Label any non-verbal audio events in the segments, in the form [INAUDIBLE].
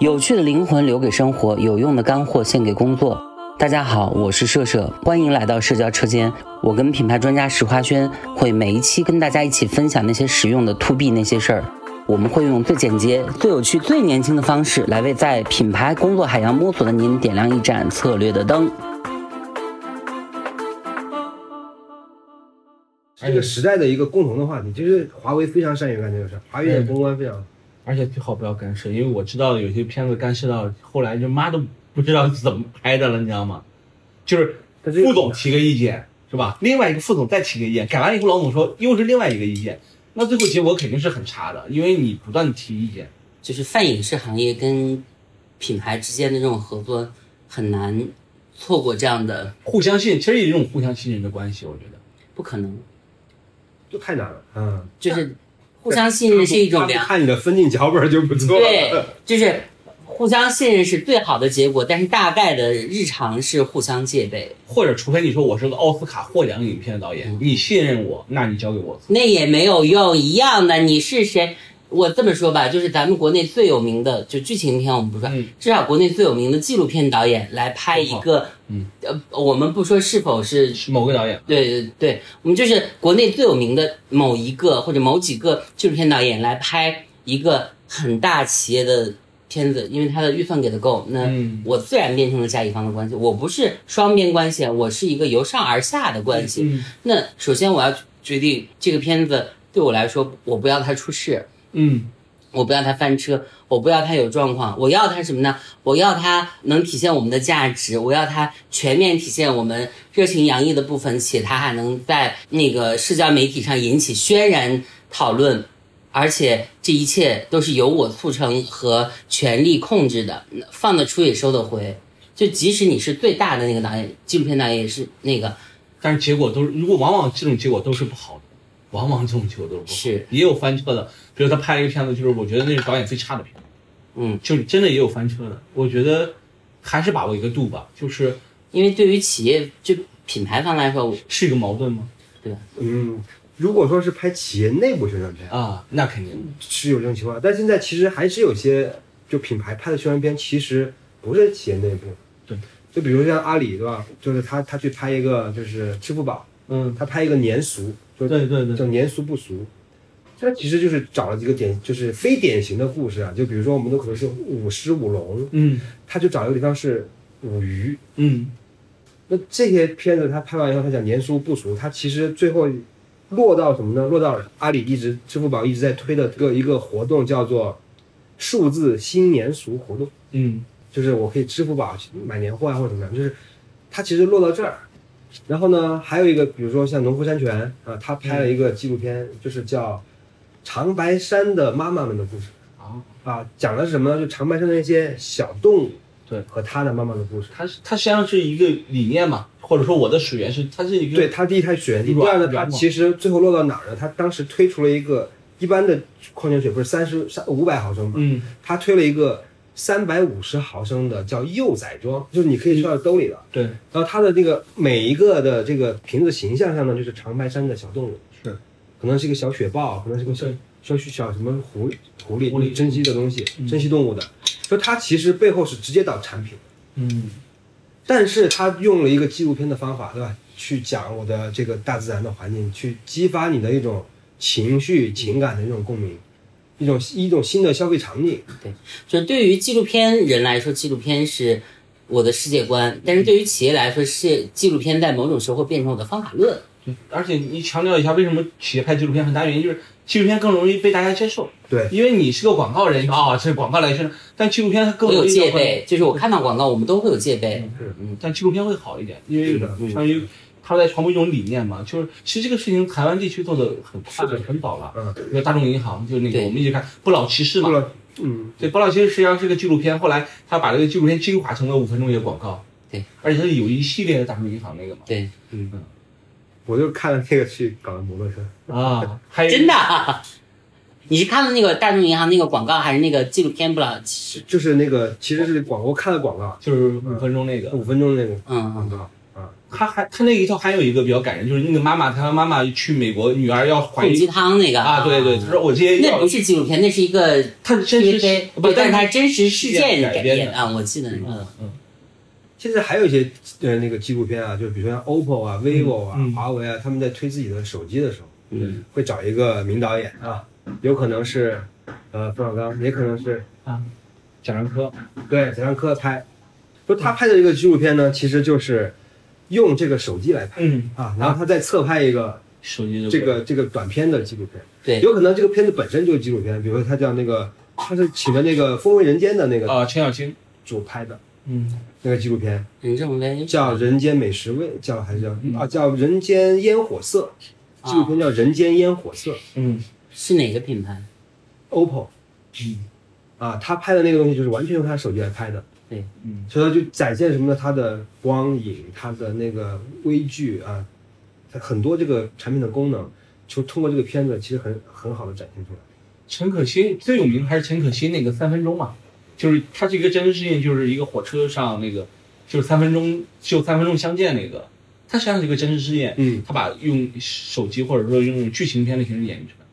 有趣的灵魂留给生活，有用的干货献给工作。大家好，我是社社，欢迎来到社交车间。我跟品牌专家石花轩会每一期跟大家一起分享那些实用的 to B 那些事儿。我们会用最简洁、最有趣、最年轻的方式来为在品牌工作海洋摸索的您点亮一盏策略的灯。这个时代的一个共同的话题，就是华为非常善于干这个事儿，华为的公关非常。而且最好不要干涉，因为我知道有些片子干涉到后来就妈都不知道怎么拍的了，你知道吗？就是副总提个意见是吧？另外一个副总再提个意见，改完以后老总说又是另外一个意见，那最后结果肯定是很差的，因为你不断的提意见。就是泛影视行业跟品牌之间的这种合作很难错过这样的互相信，其实也是一种互相信任的关系，我觉得不可能，就太难了。嗯，就是互相信任是一种良，看你的分镜脚本就不错。对，就是互相信任是最好的结果，但是大概的日常是互相戒备，或者除非你说我是个奥斯卡获奖影片的导演，你信任我，那你交给我，那也没有用，一样的。你是谁？我这么说吧，就是咱们国内最有名的，就剧情片我们不说，至少国内最有名的纪录片导演来拍一个，嗯，呃，我们不说是否是某个导演，对对对，我们就是国内最有名的某一个或者某几个纪录片导演来拍一个很大企业的片子，因为他的预算给的够，那我自然变成了甲乙方的关系，我不是双边关系，我是一个由上而下的关系。那首先我要决定这个片子对我来说，我不要它出事。嗯，我不要他翻车，我不要他有状况，我要他什么呢？我要他能体现我们的价值，我要他全面体现我们热情洋溢的部分，且他还能在那个社交媒体上引起轩然讨论，而且这一切都是由我促成和权力控制的，放得出也收得回。就即使你是最大的那个导演，纪录片导演也是那个，但是结果都是，如果往往这种结果都是不好的，往往这种结果都是不好，是也有翻车的。比如他拍了一个片子，就是我觉得那是导演最差的片子，嗯，就是真的也有翻车的。我觉得还是把握一个度吧，就是因为对于企业就品牌方来说是一个矛盾吗？对嗯，如果说是拍企业内部宣传片啊，那肯定是有这种情况。但现在其实还是有些就品牌拍的宣传片，其实不是企业内部。对，就比如像阿里对吧？就是他他去拍一个就是支付宝，嗯，他拍一个年俗，就对对对，叫年俗不俗。它其实就是找了几个典，就是非典型的故事啊，就比如说我们都可能是舞狮舞龙，嗯，他就找一个地方是舞鱼，嗯，那这些片子他拍完以后，他讲年俗不俗，他其实最后落到什么呢？落到阿里一直、支付宝一直在推的个一个活动，叫做数字新年俗活动，嗯，就是我可以支付宝买年货啊或者怎么样，就是它其实落到这儿。然后呢，还有一个，比如说像农夫山泉啊，他拍了一个纪录片，就是叫。长白山的妈妈们的故事啊啊，讲的是什么呢？就长白山的那些小动物，对，和他的妈妈的故事。它是它实际上是一个理念嘛，或者说我的水源是它是一个对它第一它水源地，第二呢，它其实最后落到哪儿呢？它当时推出了一个一般的矿泉水不是三十三五百毫升嘛？嗯，它推了一个三百五十毫升的叫幼崽装，就是你可以装到兜里的。对，然后它的这个每一个的这个瓶子形象上呢，就是长白山的小动物。是。可能是一个小雪豹，可能是个小小小什么狐狐狸，狐狸。珍稀的东西，珍稀动物的，就它其实背后是直接导产品，嗯，但是它用了一个纪录片的方法，对吧？去讲我的这个大自然的环境，去激发你的一种情绪、情感的一种共鸣，一种一种新的消费场景。对，就对于纪录片人来说，纪录片是我的世界观；但是对于企业来说，是纪录片在某种时候会变成我的方法论。而且你强调一下，为什么企业拍纪录片很大原因就是纪录片更容易被大家接受。对，因为你是个广告人啊，这是广告来宣传，但纪录片它更有戒备。就是我看到广告，我们都会有戒备。是，嗯，但纪录片会好一点，因为相当于他在传播一种理念嘛。就是其实这个事情台湾地区做的很快很早了。嗯，比如大众银行，就是那个我们一直看不老骑士嘛。嗯，对，不老骑士实际上是个纪录片，后来他把这个纪录片精华成了五分钟一个广告。对，而且它有一系列的大众银行那个嘛。对，嗯嗯。我就看了那个去搞的摩托车啊，[LAUGHS] 还真的？[LAUGHS] 你是看了那个大众银行那个广告，还是那个纪录片？不了，就是那个，其实是广，我看的广告，就是五分钟那个，五分钟那个嗯广告啊。他还他那一套还有一个比较感人，就是那个妈妈，他妈妈去美国，女儿要怀毒鸡汤那个啊，对对，他说我这些那不是纪录片，那是一个他是真实不，但是它真实事件改编的啊，我记得那个嗯。嗯。现在还有一些呃那个纪录片啊，就是比如说像 OPPO 啊、vivo 啊、嗯。华为啊，他们在推自己的手机的时候，嗯，会找一个名导演啊，有可能是呃冯小刚，也可能是啊，贾樟柯，对贾樟柯拍。说他拍的这个纪录片呢，其实就是用这个手机来拍。嗯，啊，然后他再侧拍一个手机的这个这个短片的纪录片。对，有可能这个片子本身就是纪录片，比如说他叫那个，他是请的那个《风味人间》的那个啊，陈小青，主拍的嗯。那个纪录片，任正非叫《人间美食味》，叫还是叫嗯。啊叫《人间烟火色》，纪录片叫《人间烟火色》嗯。是哪个品牌？，OPPO。嗯。啊，他拍的那个东西就是完全用他手机来拍的，嗯所以他就展现什么呢？它的光影，它的那个微距啊，它很多这个产品的功能，就通过这个片子其实很很好的展现出来。陈可辛最有名还是陈可辛那个三分钟嘛，就是它是一个真实事件，就是一个火车上那个就是三分钟就三分钟相见那个，它实际上是一个真实事件，嗯，他把用手机或者说用剧情片的形式演绎出来。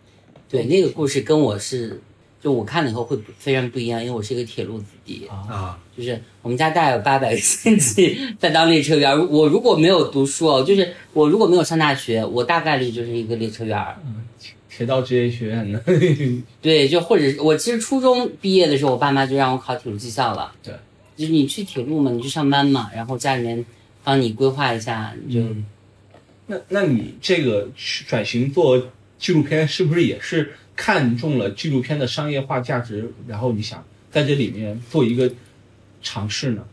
对，那个故事跟我是，就我看了以后会非常不一样，因为我是一个铁路子弟，啊，啊，就是我们家大概有八百个亲戚在当列车员。我如果没有读书哦，就是我如果没有上大学，我大概率就是一个列车员嗯。铁道职业学院的，[LAUGHS] 对，就或者是我其实初中毕业的时候，我爸妈就让我考铁路技校了。对，就是你去铁路嘛，你去上班嘛，然后家里面帮你规划一下，你就、嗯那那你这个转型做纪录片，是不是也是看中了纪录片的商业化价值，然后你想在这里面做一个尝试呢？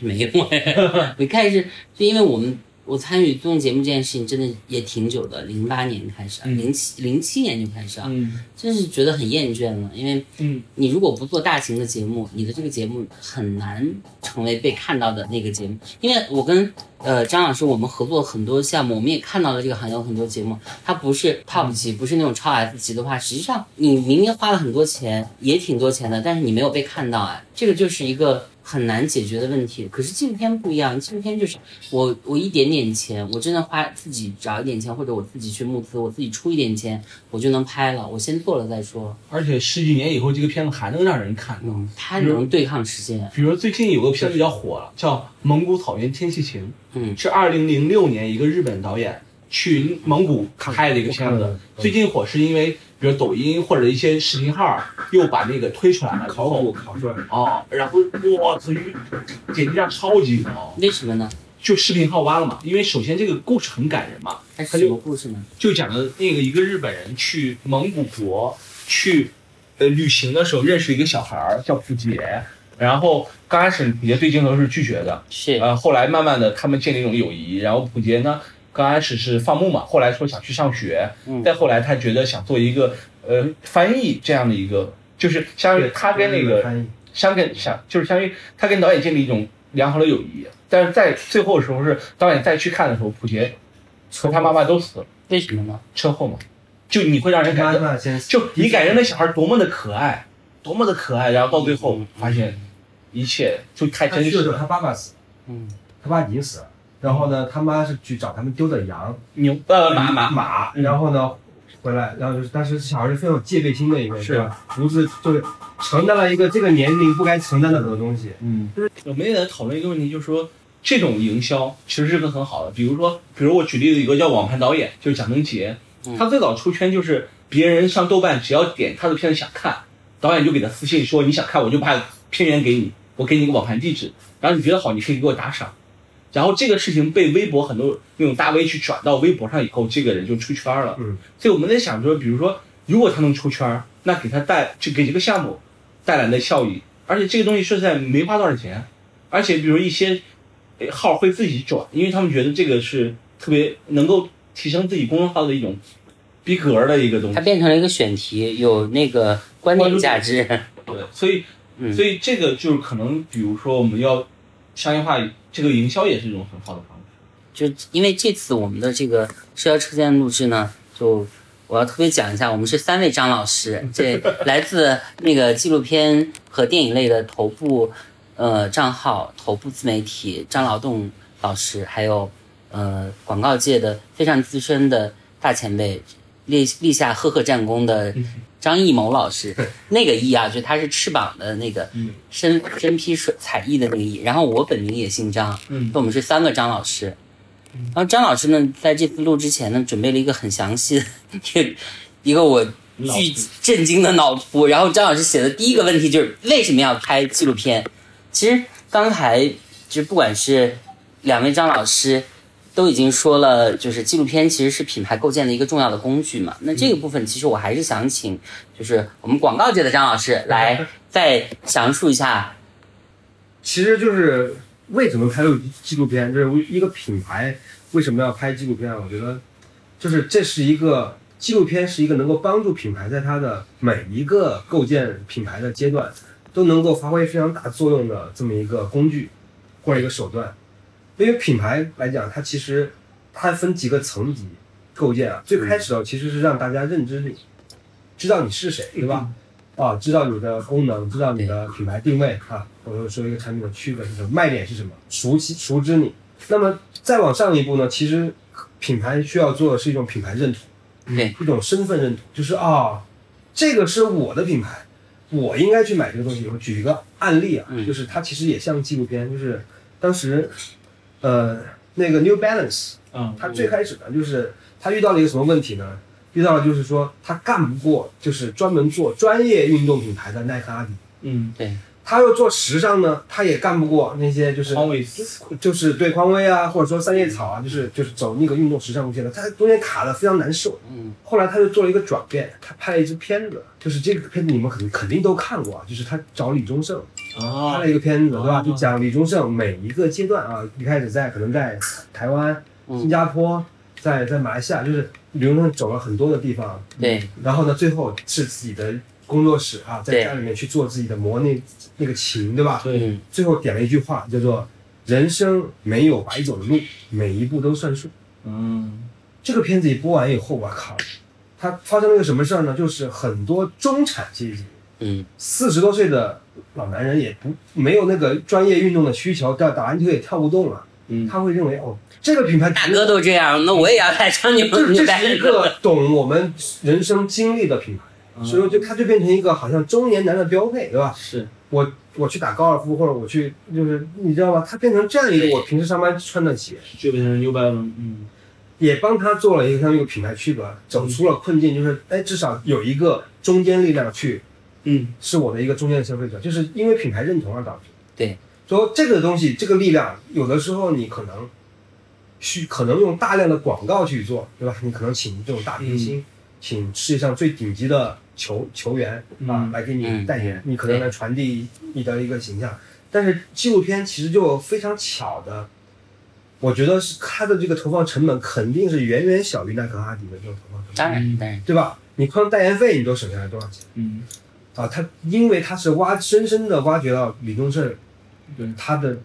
没有哎。我一开始是因为我们我参与综艺节目这件事情真的也挺久的，零八年开始零七零七年就开始啊，嗯真是觉得很厌倦了，因为嗯你如果不做大型的节目，你的这个节目很难成为被看到的那个节目。因为我跟呃张老师我们合作很多项目，我们也看到了这个行业有很多节目，它不是 top 级，不是那种超 S 级的话，实际上你明明花了很多钱，也挺多钱的，但是你没有被看到，啊，这个就是一个。很难解决的问题，可是纪录片不一样，纪录片就是我我一点点钱，我真的花自己找一点钱，或者我自己去募资，我自己出一点钱，我就能拍了，我先做了再说。而且十几年以后，这个片子还能让人看。嗯，它能对抗时间。比如最近有个片子比较火了，叫《蒙古草原天气晴》，嗯，是二零零六年一个日本导演去蒙古拍的一个片子。最近火是因为，比如抖音或者一些视频号又把那个推出来了，考古考出来的。哦，然后哇，这点击量超级高，为什么呢？就视频号挖了嘛。因为首先这个故事很感人嘛，它是什么故事呢？就讲的那个一个日本人去蒙古国去呃旅行的时候认识一个小孩儿叫普杰，然后刚开始普杰对镜头是拒绝的，是呃，后来慢慢的他们建立一种友谊，然后普杰呢刚开始是放牧嘛，后来说想去上学，嗯。再后来他觉得想做一个呃翻译这样的一个，就是相当于他跟那个翻译相跟相就是相当于他跟导演建立一种良好的友谊，但是在最后的时候是导演再去看的时候，普杰和他妈妈都死了，为什么呢？车祸嘛，就你会让人感妈，妈先就你感觉那小孩多么的可爱，多么的可爱，然后到最后发现一切就太真实了，他去的时候，他爸爸死了，嗯，他爸已经死了。然后呢，他妈是去找他们丢的羊，牛呃马马马，嗯然后呢回来，然后就是当时小孩是非常有戒备心的一个，是对吧？独自就是承担了一个这个年龄不该承担的很多东西。嗯，就是我们也在讨论一个问题，就是说这种营销其实是个很好的，比如说，比如我举例子一个叫网盘导演，就是蒋能杰，嗯他最早出圈就是别人上豆瓣只要点他的片子想看，导演就给他私信说你想看我就把片源给你，我给你一个网盘地址，然后你觉得好你可以给我打赏。然后这个事情被微博很多那种大 V 去转到微博上以后，这个人就出圈了。嗯，所以我们在想说，比如说，如果他能出圈，那给他带就给这个项目带来的效益，而且这个东西说实在没花多少钱，而且比如一些呃号会自己转，因为他们觉得这个是特别能够提升自己公众号的一种逼格的一个东西它。变成了一个选题，有那个观点价值。对，所以嗯所以这个就是可能，比如说我们要商业化，这个营销也是一种很好的方式。就因为这次我们的这个社交车间录制呢，就我要特别讲一下，我们是三位张老师，[LAUGHS] 这来自那个纪录片和电影类的头部呃账号、头部自媒体张劳动老师，还有呃广告界的非常资深的大前辈，立立下赫赫战功的张艺谋老师，那个艺啊，就他是翅膀的那个身身披水彩艺的那个艺。然后我本名也姓张，嗯我们是三个张老师。然后张老师呢，在这次录之前呢，准备了一个很详细的 [LAUGHS] 一个一个我巨震惊的脑图。然后张老师写的第一个问题就是为什么要拍纪录片？其实刚才就不管是两位张老师都已经说了，就是纪录片其实是品牌构建的一个重要的工具嘛。那这个部分其实我还是想请，就是我们广告界的张老师来 [LAUGHS] 再详述一下。其实就是为什么拍录纪录片，就是一个品牌为什么要拍纪录片啊？我觉得，就是这是一个纪录片，是一个能够帮助品牌在它的每一个构建品牌的阶段都能够发挥非常大作用的这么一个工具或者一个手段。因为品牌来讲，它其实它分几个层级构建啊。最开始的其实是让大家认知你，知道你是谁，对吧？啊，知道你的功能，知道你的品牌定位啊，或者说一个产品的区别是什么，卖点是什么，熟悉熟知你。那么再往上一步呢，其实品牌需要做的是一种品牌认同，对，一种身份认同，就是啊，这个是我的品牌，我应该去买这个东西。我举一个案例啊，嗯就是它其实也像纪录片，就是当时呃那个 New Balance，嗯，他最开始呢，就是他遇到了一个什么问题呢？遇到了就是说他干不过，就是专门做专业运动品牌的耐克、阿迪。嗯，对，他又做时尚呢，他也干不过那些就是匡威就是对匡威啊，或者说三叶草啊，就是就是走那个运动时尚路线的，他中间卡的非常难受。嗯，后来他就做了一个转变，他拍了一支片子，就是这个片子你们肯肯定都看过啊，就是他找李宗盛拍啊了一个片子，对吧？哦就讲李宗盛每一个阶段啊，一开始在可能在台湾、嗯新加坡，在在马来西亚，就是李宗盛走了很多的地方，对，然后呢，最后是自己的工作室啊，在家里面去做自己的磨那那个琴，对吧？对，嗯，最后点了一句话，叫做“人生没有白走的路，每一步都算数”。嗯这个片子一播完以后，我靠，它发生了一个什么事儿呢？就是很多中产阶级，嗯，四十多岁的老男人也不没有那个专业运动的需求，但打篮球也跳不动了，嗯。他会认为哦，这个品牌大哥都这样，那我也要来上你们这这是一个懂我们人生经历的品牌，所以说就它就变成一个好像中年男的标配，对吧？是，我我去打高尔夫，或者我去就是你知道吗？它变成这样一个我平时上班穿的鞋，就变成 New Balance，嗯。也帮他做了一个像一个品牌区隔，走出了困境，就是哎，至少有一个中间力量去嗯是我的一个中间的消费者，就是因为品牌认同而导致。对，说这个东西，这个力量，有的时候你可能需可能用大量的广告去做，对吧？你可能请这种大明星，请世界上最顶级的球球员啊、嗯来给你嗯代言，你可能来传递你的一个形象。但是纪录片其实就非常巧的，我觉得是它的这个投放成本肯定是远远小于耐克、阿迪的这种投放成本，当然当然，对吧？你光代言费你都省下来多少钱？嗯啊，他因为他是挖深深的挖掘到李宗盛对他的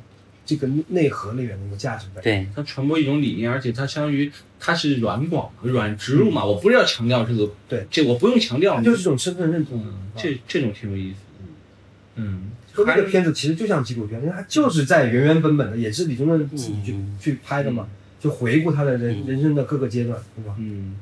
这个内核里面的一个价值在。对，他传播一种理念，而且它相当于它是软广、软植入嘛，我不是要强调这个，对，这我不用强调，就是一种身份认同。嗯，这这种挺有意思，嗯说那个片子其实就像纪录片，因为它就是在原原本本的，也是李宗盛自己去、嗯去拍的嘛，就回顾他的人、人生的各个阶段，对吧？嗯。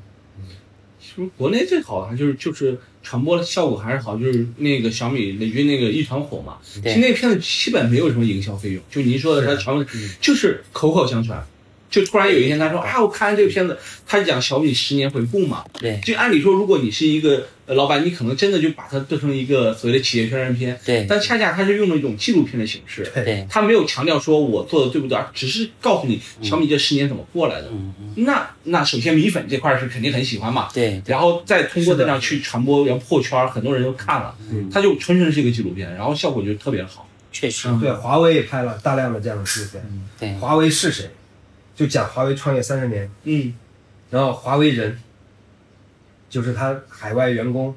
其实国内最好的还就是就是传播效果还是好，就是那个小米雷军那个一团火嘛，其实那片子基本没有什么营销费用，就您说的是它传播就是口口相传。就突然有一天他说啊，我看完这个片子，他讲小米十年回顾嘛，对。就按理说，如果你是一个呃老板，你可能真的就把它做成一个所谓的企业宣传片，对。但恰恰他是用了一种纪录片的形式，对，他没有强调说我做的对不对，而只是告诉你小米这十年怎么过来的。嗯嗯，那那首先米粉这块儿是肯定很喜欢嘛，对然后再通过这样去传播，然后破圈儿，很多人都看了，嗯。它就纯纯是一个纪录片，然后效果就特别好。确实，嗯。对，华为也拍了大量的这样的纪录片。对。华为是谁？就讲华为创业三十年，嗯然后华为人，就是他海外员工，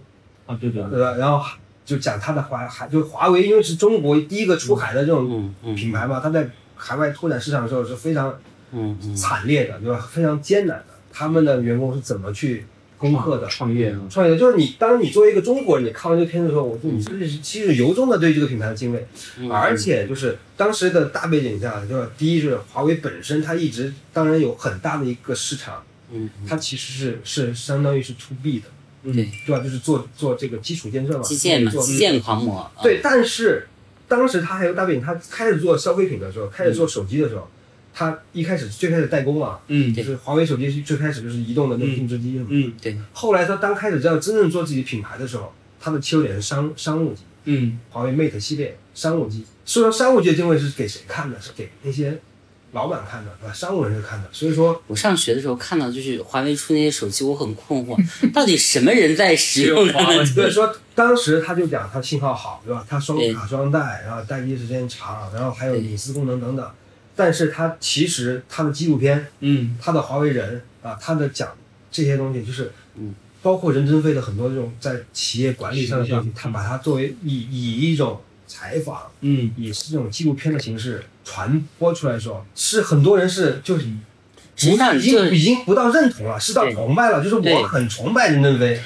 啊，对对对，对吧？然后就讲他的华海，就华为因为是中国第一个出海的这种品牌嘛，他在海外拓展市场的时候是非常惨烈的，对吧？非常艰难的。他们的员工是怎么去攻克的。创业啊，创业的，就是你，当你作为一个中国人，你看完这个片子的时候，我说你是其实由衷的对这个品牌的敬畏，嗯而且就是当时的大背景下，就是第一是华为本身它一直当然有很大的一个市场，嗯，它其实是是相当于是 to B 的，嗯，对吧？就是做做这个基础建设嘛，基建嘛，做基建狂魔。啊，对，但是当时他还有大背景，他开始做消费品的时候，开始做手机的时候，他一开始最开始代工啊，嗯就是华为手机是最开始就是移动的那个定制机嘛，嗯对，后来他当开始要真正做自己品牌的时候，他的切入点是商商务机，嗯华为 Mate 系列商务机。说到商务机的定位是给谁看的？是给那些老板看的，对吧？商务人士看的。所以说，我上学的时候看到就是华为出那些手机，我很困惑，[LAUGHS] 到底什么人在使用它 [LAUGHS] 们？所以说当时他就讲它信号好，对吧？它双卡双待，然后待机时间长，然后还有隐私功能等等。但是他其实他的纪录片，嗯。他的华为人啊，他的讲这些东西，就是嗯，包括任正非的很多这种在企业管理上的东西，他把它作为以以一种采访，嗯。也是这种纪录片的形式传播出来的时候，是很多人是就是实际上已经已经不到认同了，是到崇拜了，就是我很崇拜任正非。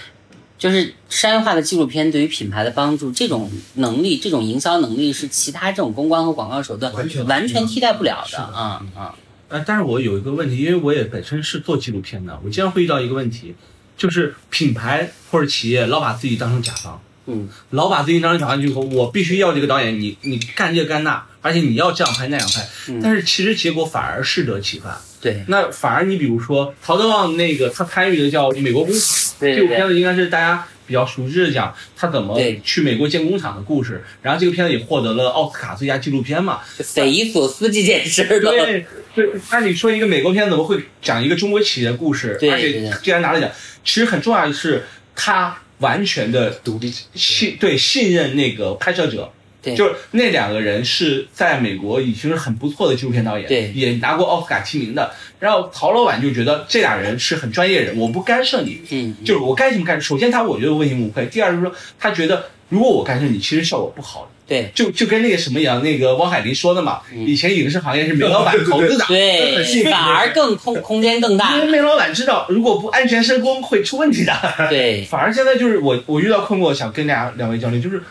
就是商业化的纪录片对于品牌的帮助，这种能力、这种营销能力是其他这种公关和广告手段完全完全替代不了的啊啊！呃，但是我有一个问题，因为我也本身是做纪录片的，我经常会遇到一个问题，就是品牌或者企业老把自己当成甲方，嗯，老把自己当成甲方，就是我必须要这个导演，你你干这个干那，而且你要这样拍那样拍，嗯但是其实结果反而适得其反。对那反而你比如说陶德旺那个他参与的叫《美国工厂》这部片子，应该是大家比较熟知的讲他怎么去美国建工厂的故事，然后这个片子也获得了奥斯卡最佳纪录片嘛。就匪夷所思这件事儿。对对，那你说一个美国片怎么会讲一个中国企业的故事？而且既然拿了奖，其实很重要的是他完全的独立信对信任那个拍摄者。对就是那两个人是在美国已经是很不错的纪录片导演，对也拿过奥斯卡提名的。然后陶老板就觉得这俩人是很专业人，我不干涉你，嗯，就是我该怎么干。首先他我觉得问心无愧，第二就是说他觉得如果我干涉你，其实效果不好。对就就跟那个什么一样，那个汪海林说的嘛，嗯以前影视行业是煤老板投资的，对 [LAUGHS] 反而更空空间更大因。为煤老板知道如果不安全施工会出问题的。对，反而现在就是我我遇到困惑，想跟大家两位交流，就是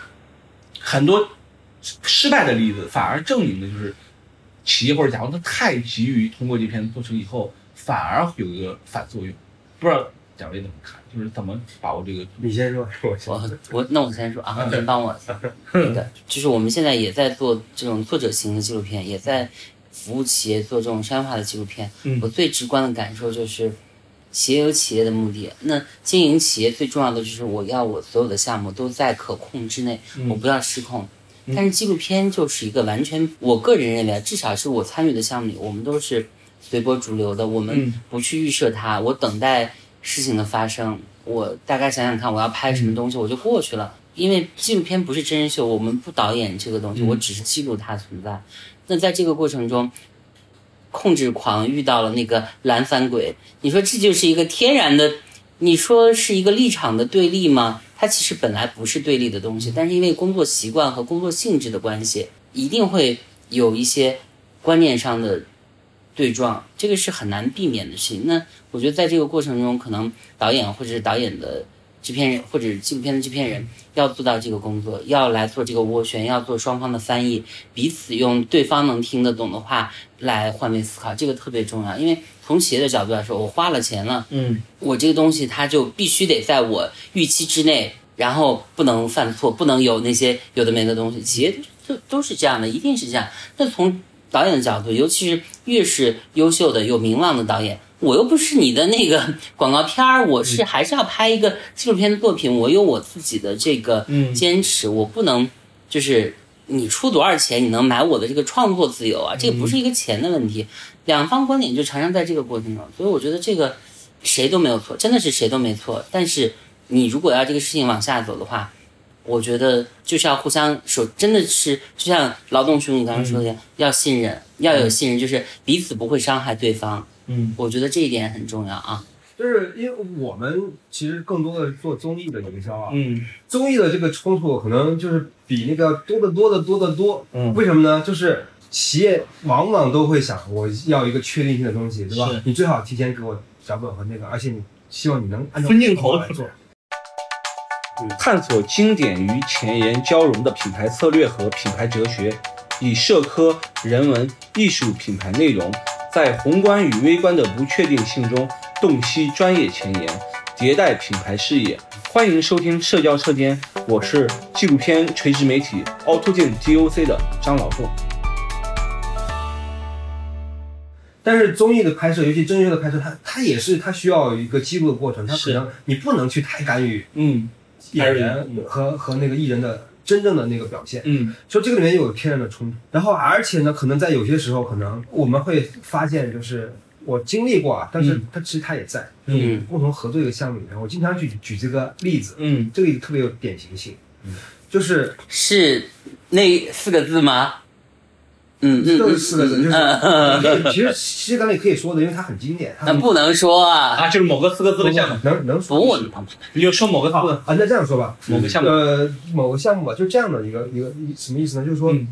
很多失败的例子，反而证明的就是企业或者甲方他太急于通过这片子做成以后，反而会有一个反作用。不知道两位怎么看？就是怎么把握这个？你先说，我先我我那我先说啊，你先帮我 [LAUGHS] 那个，就是我们现在也在做这种作者型的纪录片，也在服务企业做这种商业化的纪录片。嗯我最直观的感受就是，企业有企业的目的，那经营企业最重要的就是我要我所有的项目都在可控之内，嗯我不要失控。嗯但是纪录片就是一个完全，我个人认为，至少是我参与的项目里，我们都是随波逐流的，我们嗯不去预设它，我等待事情的发生，我大概想想看我要拍什么东西，我就过去了。因为纪录片不是真人秀，我们不导演这个东西，嗯我只是记录它存在。那在这个过程中，控制狂遇到了那个懒散鬼，你说这就是一个天然的，你说是一个立场的对立吗？它其实本来不是对立的东西，但是因为工作习惯和工作性质的关系，一定会有一些观念上的对撞，这个是很难避免的事情。那我觉得在这个过程中，可能导演或者是导演的制片人或者纪录片的制片人要做到这个工作，要来做这个斡旋，要做双方的翻译，彼此用对方能听得懂的话来换位思考，这个特别重要。因为从企业的角度来说，我花了钱了，嗯我这个东西它就必须得在我预期之内，然后不能犯错，不能有那些有的没的东西。企业都都是这样的，一定是这样。那从导演的角度，尤其是越是优秀的、有名望的导演，我又不是你的那个 [LAUGHS] 广告片儿，我是还是要拍一个纪录片的作品，我有我自己的这个嗯坚持，我不能就是你出多少钱，你能买我的这个创作自由啊？这个不是一个钱的问题，两方观点就常常在这个过程中，所以我觉得这个谁都没有错，真的是谁都没错。但是你如果要这个事情往下走的话，我觉得就是要互相守，真的是就像劳动兄你刚刚说的，嗯要信任，要有信任，就是彼此不会伤害对方。嗯我觉得这一点很重要啊。就是因为我们其实更多的是做综艺的营销啊，嗯综艺的这个冲突可能就是比那个多得多得多得多。嗯为什么呢？就是企业往往都会想，我要一个确定性的东西，对吧是？你最好提前给我脚本和那个，而且你希望你能按照分镜头来做。探索经典与前沿交融的品牌策略和品牌哲学，以社科、人文、艺术品牌内容，在宏观与微观的不确定性中洞悉专业前沿，迭代品牌视野。欢迎收听社交车间，我是纪录片垂直媒体凹凸镜 DOC 的张老凤。但是综艺的拍摄，尤其真人秀的拍摄，它它也是它需要一个记录的过程，它可能你不能去太干预嗯演员和和那个艺人的真正的那个表现。嗯。所以这个里面有天然的冲突，然后而且呢，可能在有些时候，可能我们会发现，就是我经历过啊，但是嗯。他其实他也在，嗯。共同合作一个项目里面，我经常举举这个例子，嗯。这个例子特别有典型性，嗯。就是是那四个字吗？嗯嗯，就是四个字，就是 [LAUGHS] 其实其实刚才也可以说的，因为它很经典，那不能说啊，啊，就是某个四个字的项目，能能说。不，你就说某个字？啊啊，那这样说吧，某个项目。呃，某个项目吧，就这样的一个一个一什么意思呢？就是说，嗯。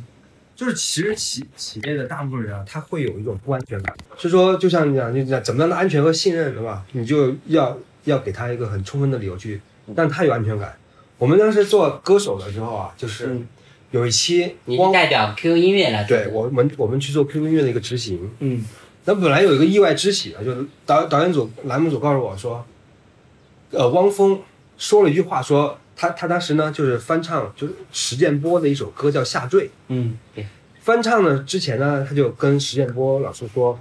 就是其实企企业的大部分人啊，他会有一种不安全感，是说，就像你讲，就讲怎么样的安全和信任，对吧？你就要要给他一个很充分的理由去让他有安全感。我们当时做歌手的时候啊，就是嗯有一期你是代表 QQ 音乐来对我们我们去做 QQ 音乐的一个执行，嗯那本来有一个意外之喜啊，就是导导演组栏目组告诉我说，呃，汪峰说了一句话说。他他当时呢，就是翻唱，就是石建波的一首歌叫《下坠》。嗯翻唱呢之前呢，他就跟石建波老师说，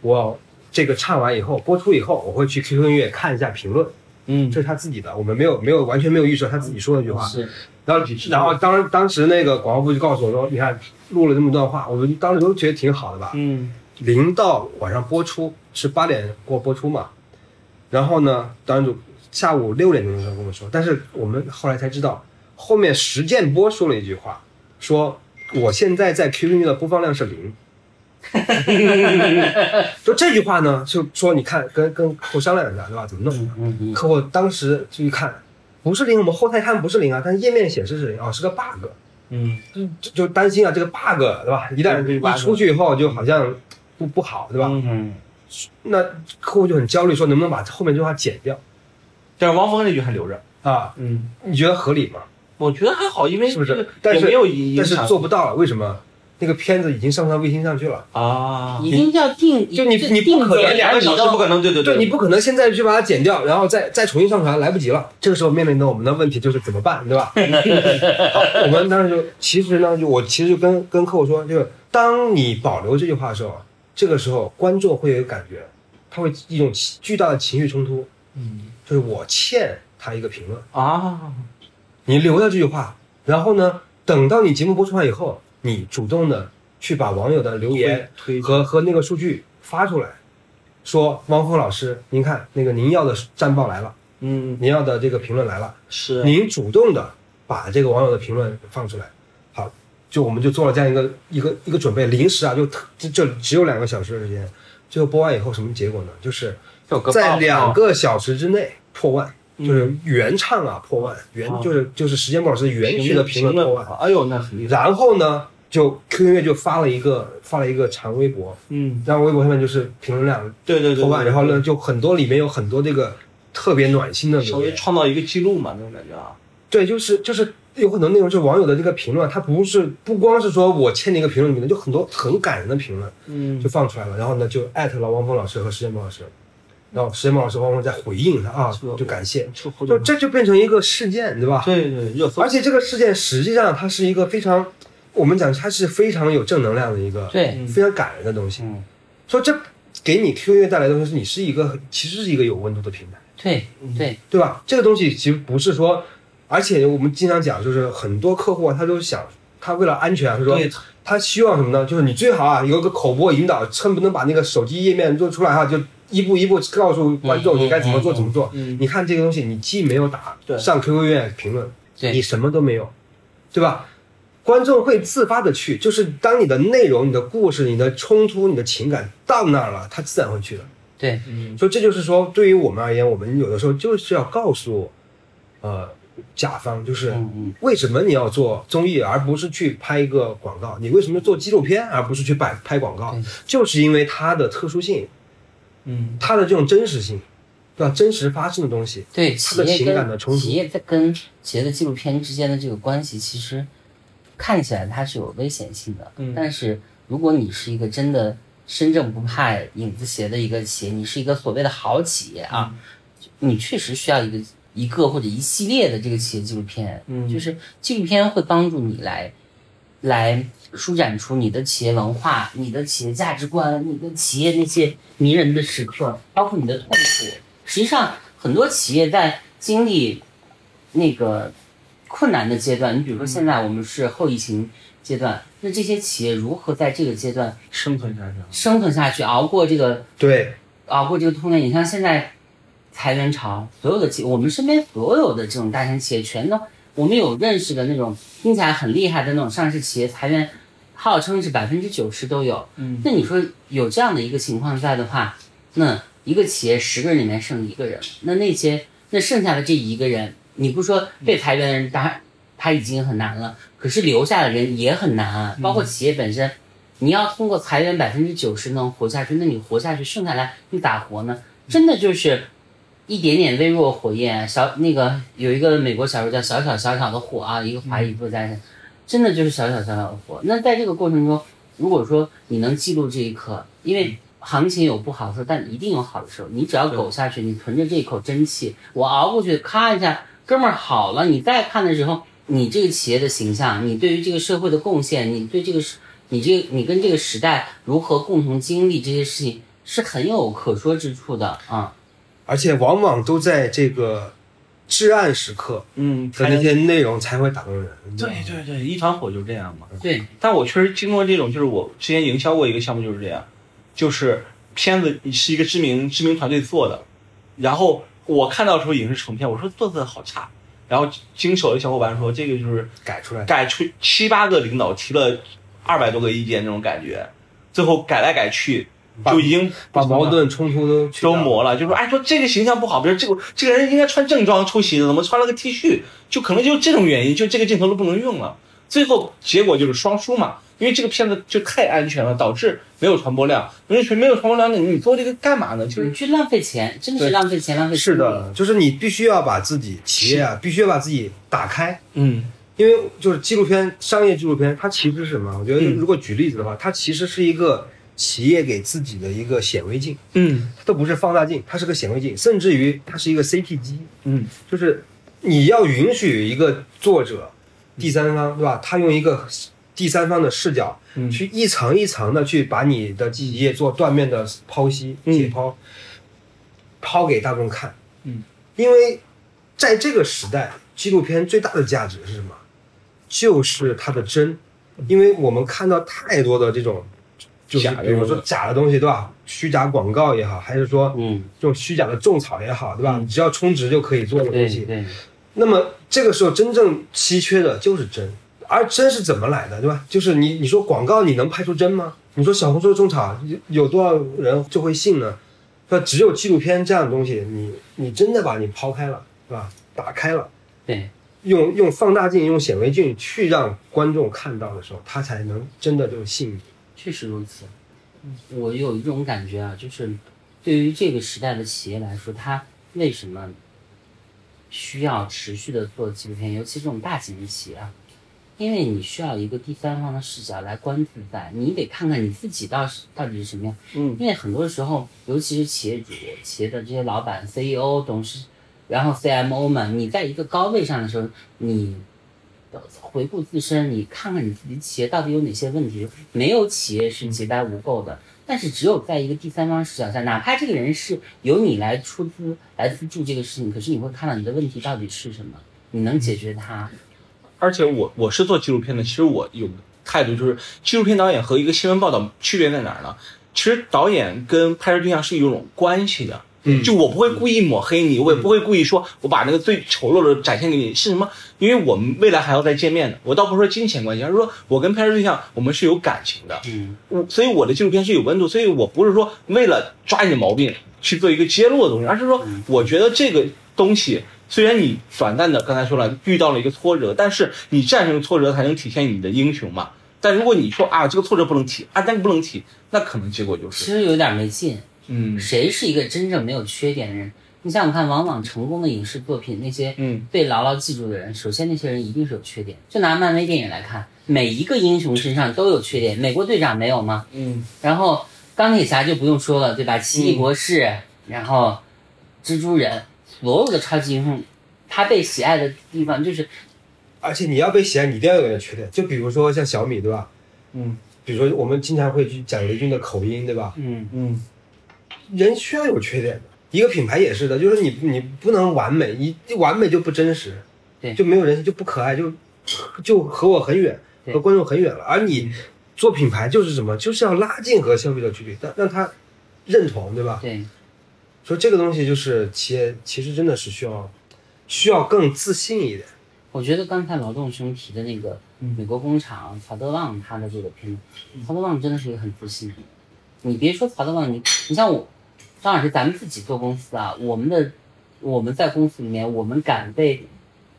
我这个唱完以后播出以后，我会去 QQ 音乐看一下评论，嗯这是他自己的，我们没有没有完全没有预设，他自己说的一句话。是然后然后当当时那个广告部就告诉我说，你看录了这么段话，我们当时都觉得挺好的吧。嗯零到晚上播出是八点过播出嘛，然后呢，导演组下午六点钟的时候跟我说，但是我们后来才知道，后面石建波说了一句话，说我现在在 QQ 音乐的播放量是零。[LAUGHS] 就这句话呢，就说你看跟跟客户商量一下，对吧？怎么弄？嗯嗯客户当时就一看，不是零，我们后台看不是零啊，但是页面显示是零，哦，是个 bug。嗯就就担心啊，这个 bug 对吧？一旦一出去以后，就好像不不好，对吧？嗯，那客户就很焦虑，说能不能把后面这句话剪掉但是汪峰那句还留着。啊？嗯，你觉得合理吗？我觉得还好，因为是不是但是没有影但是做不到了，为什么？那个片子已经上传卫星上去了，啊。已经叫定，就你你不可能两个小时不可能，对对对你不可能现在去把它剪掉，然后再再重新上传，来不及了。这个时候面临的我们的问题就是怎么办，对吧？[LAUGHS] 好，我们当时就其实呢，就我其实就跟跟客户说，就是当你保留这句话的时候，这个时候观众会有感觉，他会一种巨大的情绪冲突，嗯就是我欠他一个评论。啊，你留下这句话，然后呢，等到你节目播出完以后，你主动的去把网友的留言和和那个数据发出来，说汪峰老师，您看那个您要的战报来了，嗯。您要的这个评论来了，是。您主动的把这个网友的评论放出来，好，就我们就做了这样一个一个一个准备，临时啊，就特这这只有两个小时的时间，最后播完以后什么结果呢？就是在两个小时之内破万。就是原唱啊破万，原啊就是就是时间波老师原曲的评论破万，哎呦，那很厉害。然后呢，就 QQ 音乐就发了一个发了一个长微博，嗯，然后微博上面就是评论量对对对，然后呢就很多里面有很多这个特别暖心的稍微，创造一个记录嘛，那种感觉啊。对，就是就是有很多内容就是网友的这个评论，他不是不光是说我欠你一个评论里面的，就很多很感人的评论嗯。就放出来了，然后呢就艾特了汪峰老师和石建波老师，然后石建波老师汪峰在回应他啊，就感谢，就这就变成一个事件，对吧？对对热搜。而，且这个事件实际上它是一个非常，我们讲它是非常有正能量的一个，对，嗯非常感人的东西。嗯，说这给你 QQ 音乐带来的东西是你是一个其实是一个有温度的平台，对对，对吧？这个东西其实不是说，而且我们经常讲，就是很多客户啊，他都想，他为了安全啊，他说他希望什么呢？就是你最好啊有个口播引导，恨不能把那个手机页面做出来哈、就一步一步告诉观众嗯你该怎么做嗯怎么做。嗯你看这个东西，你既没有打上 QQ 音乐评论，对你什么都没有，对吧？观众会自发的去，就是当你的内容、你的故事、你的冲突、你的情感到那儿了，他自然会去的。对，嗯所以这就是说，对于我们而言，我们有的时候就是要告诉，呃，甲方，就是为什么你要做综艺，而不是去拍一个广告？你为什么做纪录片，而不是去摆拍广告？就是因为它的特殊性，嗯它的这种真实性，对吧？真实发生的东西，对它的情企业跟感的冲突企业在跟企业的纪录片之间的这个关系，其实看起来它是有危险性的。嗯但是如果你是一个真的身正不怕影子斜的一个企业，你是一个所谓的好企业啊，你确实需要一个一个或者一系列的这个企业纪录片。嗯就是纪录片会帮助你来来舒展出你的企业文化、你的企业价值观、你的企业那些迷人的时刻，包括你的痛苦。实际上，很多企业在经历那个困难的阶段，你比如说现在我们是后疫情阶段，那这些企业如何在这个阶段生存下去啊。生存下去，熬过这个对，熬过这个痛点？你像现在裁员潮，所有的企，我们身边所有的这种大型企业全都，我们有认识的那种听起来很厉害的那种上市企业，裁员号称是百分之九十都有。嗯，那你说有这样的一个情况在的话，那一个企业十个人里面剩一个人，那那些那剩下的这一个人，你不说被裁员的人，他他已经很难了，可是留下的人也很难啊，包括企业本身。你要通过裁员百分之九十能活下去，那你活下去，剩下来你咋活呢？真的就是一点点微弱火焰，小那个有一个美国小说叫《小小小小的火》啊，一个华裔作家，真的就是小小小小的火。那在这个过程中，如果说你能记录这一刻，因为行情有不好的时候，但一定有好的时候。你只要苟下去，你存着这一口真气，我熬过去，咔一下，哥们儿好了。你再看的时候，你这个企业的形象，你对于这个社会的贡献，你对这个时，你这个你跟这个时代如何共同经历这些事情，是很有可说之处的啊。而且往往都在这个至暗时刻嗯，的那些内容才会打动人。对对对，一团火就是这样嘛。对，但我确实经过这种，就是我之前营销过一个项目就是这样，就是片子是一个知名知名团队做的，然后我看到的时候影视成片，我说做的好差，然后经手的小伙伴说这个就是改出来，改出七八个领导提了二百多个意见那种感觉，最后改来改去就已经把矛盾冲突都都磨了，就说哎说这个形象不好，比如这个这个人应该穿正装出席的，怎么穿了个 T 恤？就可能就这种原因，就这个镜头都不能用了。最后结果就是双输嘛，因为这个片子就太安全了，导致没有传播量。没有没有传播量，那你做这个干嘛呢？就是去浪费钱，真的是浪费钱，浪费是的，就是你必须要把自己企业啊，必须要把自己打开，嗯。因为就是纪录片、商业纪录片，它其实是什么？我觉得嗯。如果举例子的话，它其实是一个企业给自己的一个显微镜，嗯。它都不是放大镜，它是个显微镜，甚至于它是一个 CT 机，嗯。就是你要允许一个作者、第三方，对吧？他用一个第三方的视角，嗯去一层一层的去把你的记忆做断面的剖析、嗯解剖，抛给大众看。嗯，因为在这个时代，纪录片最大的价值是什么？就是它的真，因为我们看到太多的这种，就是假比如说假的东西，对吧？虚假广告也好，还是说嗯，这种虚假的种草也好，对吧？嗯只要充值就可以做的对东西。对，那么这个时候真正稀缺的就是真，而真是怎么来的，对吧？就是你你说广告你能拍出真吗？你说小红书种草有有多少人就会信呢？那只有纪录片这样的东西，你你真的把你抛开了，是吧？打开了，对，用用放大镜、用显微镜去让观众看到的时候，他才能真的就信你。确实如此。我有一种感觉啊，就是对于这个时代的企业来说，它为什么需要持续的做纪录片，尤其这种大型的企业啊，因为你需要一个第三方的视角来观自在，你得看看你自己到是到底是什么样。嗯因为很多时候，尤其是企业主、企业的这些老板、CEO、董事，然后 CMO 们，你在一个高位上的时候，你回顾自身，你看看你自己企业到底有哪些问题。没有企业是洁白无垢的，但是只有在一个第三方视角下，哪怕这个人是由你来出资来资助这个事情，可是你会看到你的问题到底是什么，你能解决它。而且我我是做纪录片的，其实我有态度就是，纪录片导演和一个新闻报道区别在哪儿呢？其实导演跟拍摄对象是有种关系的。嗯就我不会故意抹黑你，我也不会故意说我把那个最丑陋的展现给你，是什么？因为我们未来还要再见面的。我倒不是说金钱关系，而是说我跟拍摄对象我们是有感情的。嗯，我所以我的纪录片是有温度，所以我不是说为了抓你的毛病去做一个揭露的东西，而是说我觉得这个东西虽然你短暂的刚才说了遇到了一个挫折，但是你战胜挫折才能体现你的英雄嘛。但如果你说啊这个挫折不能提啊，但不能提，那可能结果就是其实有点没劲。嗯谁是一个真正没有缺点的人？你想想看，往往成功的影视作品，那些嗯被牢牢记住的人，首先那些人一定是有缺点。就拿漫威电影来看，每一个英雄身上都有缺点。美国队长没有吗？嗯然后钢铁侠就不用说了，对吧？奇异博士，然后蜘蛛人，所有的超级英雄，他被喜爱的地方就是而且你要被喜爱，你一定要有点缺点。就比如说像小米，对吧？嗯比如说我们经常会去讲雷军的口音，对吧？嗯嗯人需要有缺点的。一个品牌也是的，就是你你不能完美，你完美就不真实，对就没有人性，就不可爱，就就和我很远，对和观众很远了。而你做品牌就是什么，就是要拉近和消费者距离，让让他认同，对吧？对，所以这个东西就是企业其实真的是需要需要更自信一点。我觉得刚才劳动兄提的那个美国工厂曹德旺他的这个片子，曹德旺真的是一个很自信的人。你别说曹德旺，你你像我张老师，咱们自己做公司啊，我们的我们在公司里面，我们敢被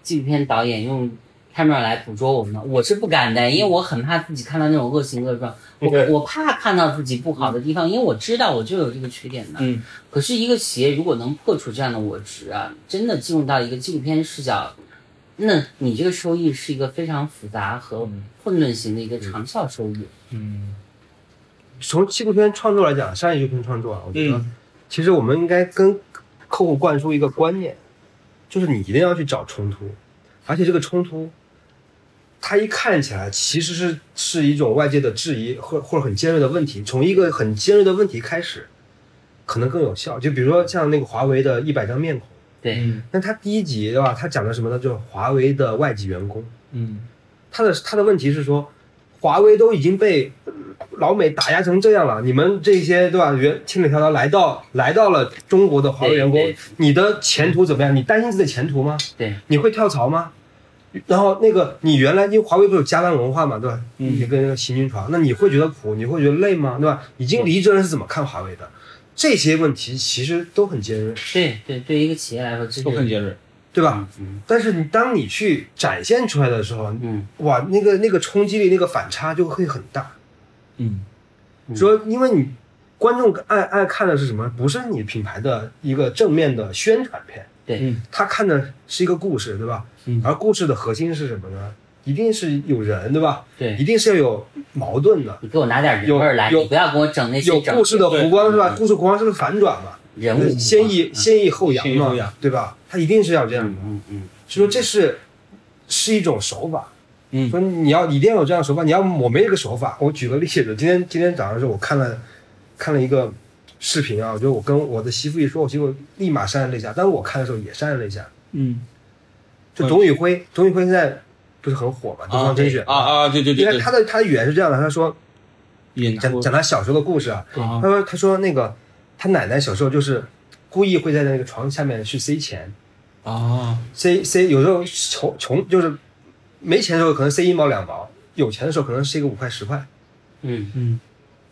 纪录片导演用 camera 来捕捉我们吗？我是不敢的，因为我很怕自己看到那种恶行恶状，我我怕看到自己不好的地方，因为我知道我就有这个缺点的。嗯。可是，一个企业如果能破除这样的我执啊，真的进入到一个纪录片视角，那你这个收益是一个非常复杂和混沌型的一个长效收益。嗯。从纪录片创作来讲，商业纪录片创作啊，我觉得嗯。其实我们应该跟客户灌输一个观念，就是你一定要去找冲突，而且这个冲突，它一看起来其实是是一种外界的质疑或或者很尖锐的问题，从一个很尖锐的问题开始，可能更有效。就比如说像那个华为的一百张面孔，对，嗯那它第一集对吧？它讲的什么呢？就是华为的外籍员工，嗯他的他的问题是说，华为都已经被呃老美打压成这样了，你们这些对吧？原千里迢迢来到来到了中国的华为员工你的前途怎么样？你担心自己的前途吗？对，你会跳槽吗？然后那个你原来因为华为不是有加班文化嘛，对吧？嗯你跟那个行军床，那你会觉得苦，你会觉得累吗？对吧？已经离职的人是怎么看华为的？这些问题其实都很尖锐，对对，对于一个企业来说，这都很尖锐。对吧？嗯但是你当你去展现出来的时候，嗯哇，那个那个冲击力、那个反差就会很大。嗯说，因为你观众爱爱看的是什么？不是你品牌的一个正面的宣传片，对嗯他看的是一个故事，对吧？嗯而故事的核心是什么呢？一定是有人，对吧？对一，定是要有矛盾的，你给我拿点人味儿来，有你不要给我整那些整有故事的弧光，是吧？故事弧光是个反转嘛，人物先抑先抑后扬嘛对吧？他一定是要这样的。嗯嗯所以说这是是一种手法。嗯说你要一定要有这样的手法，你要我没这个手法。我举个例子，今天今天早上的时候，我看了看了一个视频啊，我觉得我跟我的媳妇一说，我媳妇立马潸然泪下。但是我看的时候也潸然泪下。嗯。就董宇辉，董宇辉现在不是很火嘛，东方甄选。啊啊，对对对对，他的他的语言是这样的，他说演讲讲他小时候的故事啊，啊他说他说那个他奶奶小时候就是故意会在那个床下面去塞钱，啊。塞塞有时候穷穷就是没钱的时候可能塞一毛两毛，有钱的时候可能塞个五块十块。嗯。嗯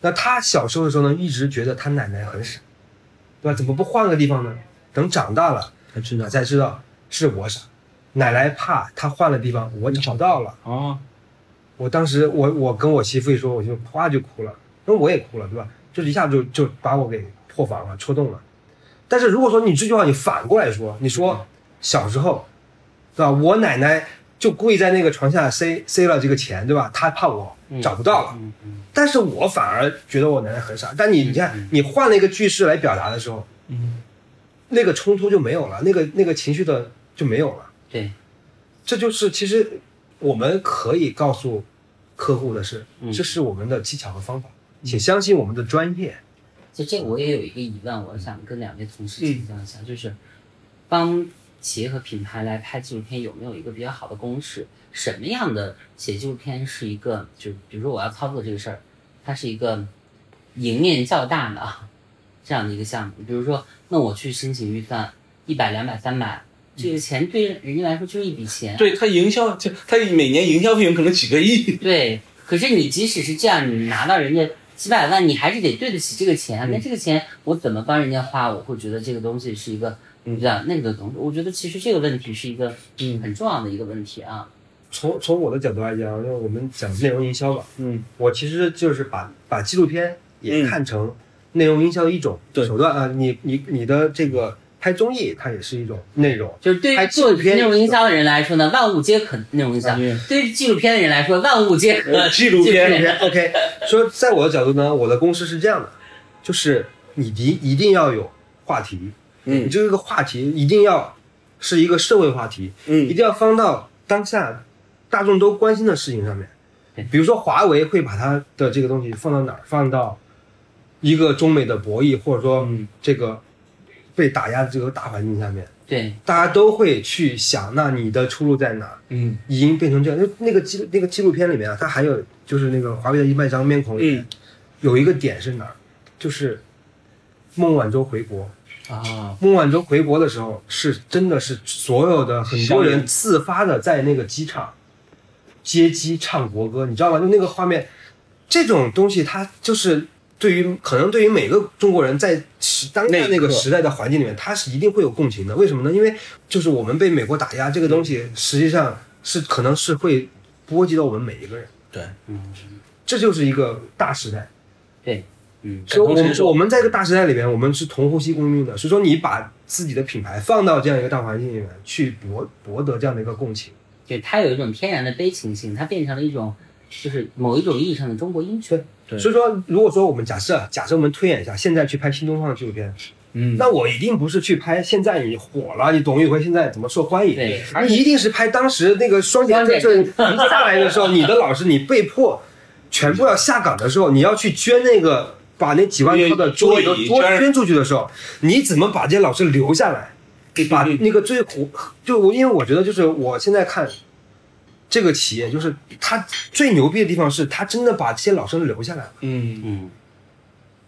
那他小时候的时候呢，一直觉得他奶奶很傻，对吧？怎么不换个地方呢？等长大了才知道才知道是我傻，奶奶怕他换了地方，我找到了。啊我当时我我跟我媳妇一说，我就哗就哭了，那我也哭了，对吧？就一下就就把我给破防了，戳动了。但是如果说你这句话你反过来说，你说小时候，对吧？我奶奶就故意在那个床下塞塞了这个钱，对吧？他怕我找不到了，嗯嗯但是我反而觉得我奶奶很傻。但你你看，你换了一个句式来表达的时候，嗯。那个冲突就没有了，那个那个情绪的就没有了。对，这就是其实我们可以告诉客户的是，嗯。这是我们的技巧和方法，请相信我们的专业。就这个我也有一个疑问，我想跟两位同事请教一下，就是帮企业和品牌来拍纪录片有没有一个比较好的公式？什么样的写纪录片是一个，就比如说我要操作这个事儿，它是一个赢面较大的啊这样的一个项目。比如说，那我去申请预算一百、两百、三百，这个钱对人家来说就是一笔钱。对他营销，就他每年营销费用可能几个亿。对，可是你即使是这样，你拿到人家几百万，你还是得对得起这个钱啊。那这个钱我怎么帮人家花？我会觉得这个东西是一个比较那个东西。我觉得其实这个问题是一个嗯很重要的一个问题啊。从从我的角度来讲，因为我们讲内容营销吧，嗯我其实就是把把纪录片也嗯看成内容营销的一种手段啊、你你你的这个拍综艺它也是一种内容。就是对于做内容营销的人来说呢，万物皆可内容营销；嗯对于纪录片的人来说，万物皆可呃纪录片纪录片 OK，说在我的角度呢，我的公式是这样的，就是你一一定要有话题，你嗯这个话题一定要是一个社会话题，嗯一嗯定要放到当下大众都关心的事情上面。比如说华为会把它的这个东西放到哪儿？放到一个中美的博弈，或者说嗯这个被打压的这个大环境下面，对大家都会去想，那你的出路在哪儿？嗯已经变成这样。就那个纪那个纪录片里面啊，它还有就是那个华为的一半张面孔里面、嗯有一个点是哪儿？就是孟晚舟回国。啊，孟晚舟回国的时候，是真的是所有的很多人自发的在那个机场接机唱国歌，你知道吗？就那个画面，这种东西它就是对于可能对于每个中国人在时当下那个时代的环境里面，他是一定会有共情的。为什么呢？因为就是我们被美国打压这个东西，实际上是可能是会波及到我们每一个人，对，这就是一个大时代。对，嗯，所以我们我们在这个大时代里边，我们是同呼吸共命的。所以说，你把自己的品牌放到这样一个大环境里面，去博博得这样的一个共情。对它有一种天然的悲情性，它变成了一种就是某一种意义上的中国英雄。对所以说，如果说我们假设假设我们推演一下，现在去拍新东方的纪录片，嗯那我一定不是去拍现在你火了，你董宇辉现在怎么受欢迎，对，你一定是拍当时那个双减政策一下来的时候，你的老师你被迫全部要下岗的时候，你要去捐那个把那几万套的桌椅都桌捐捐出去的时候，你怎么把这些老师留下来？把那个最火，就我因为我觉得就是我现在看这个企业，就是他最牛逼的地方是他真的把这些老师留下来了，嗯嗯，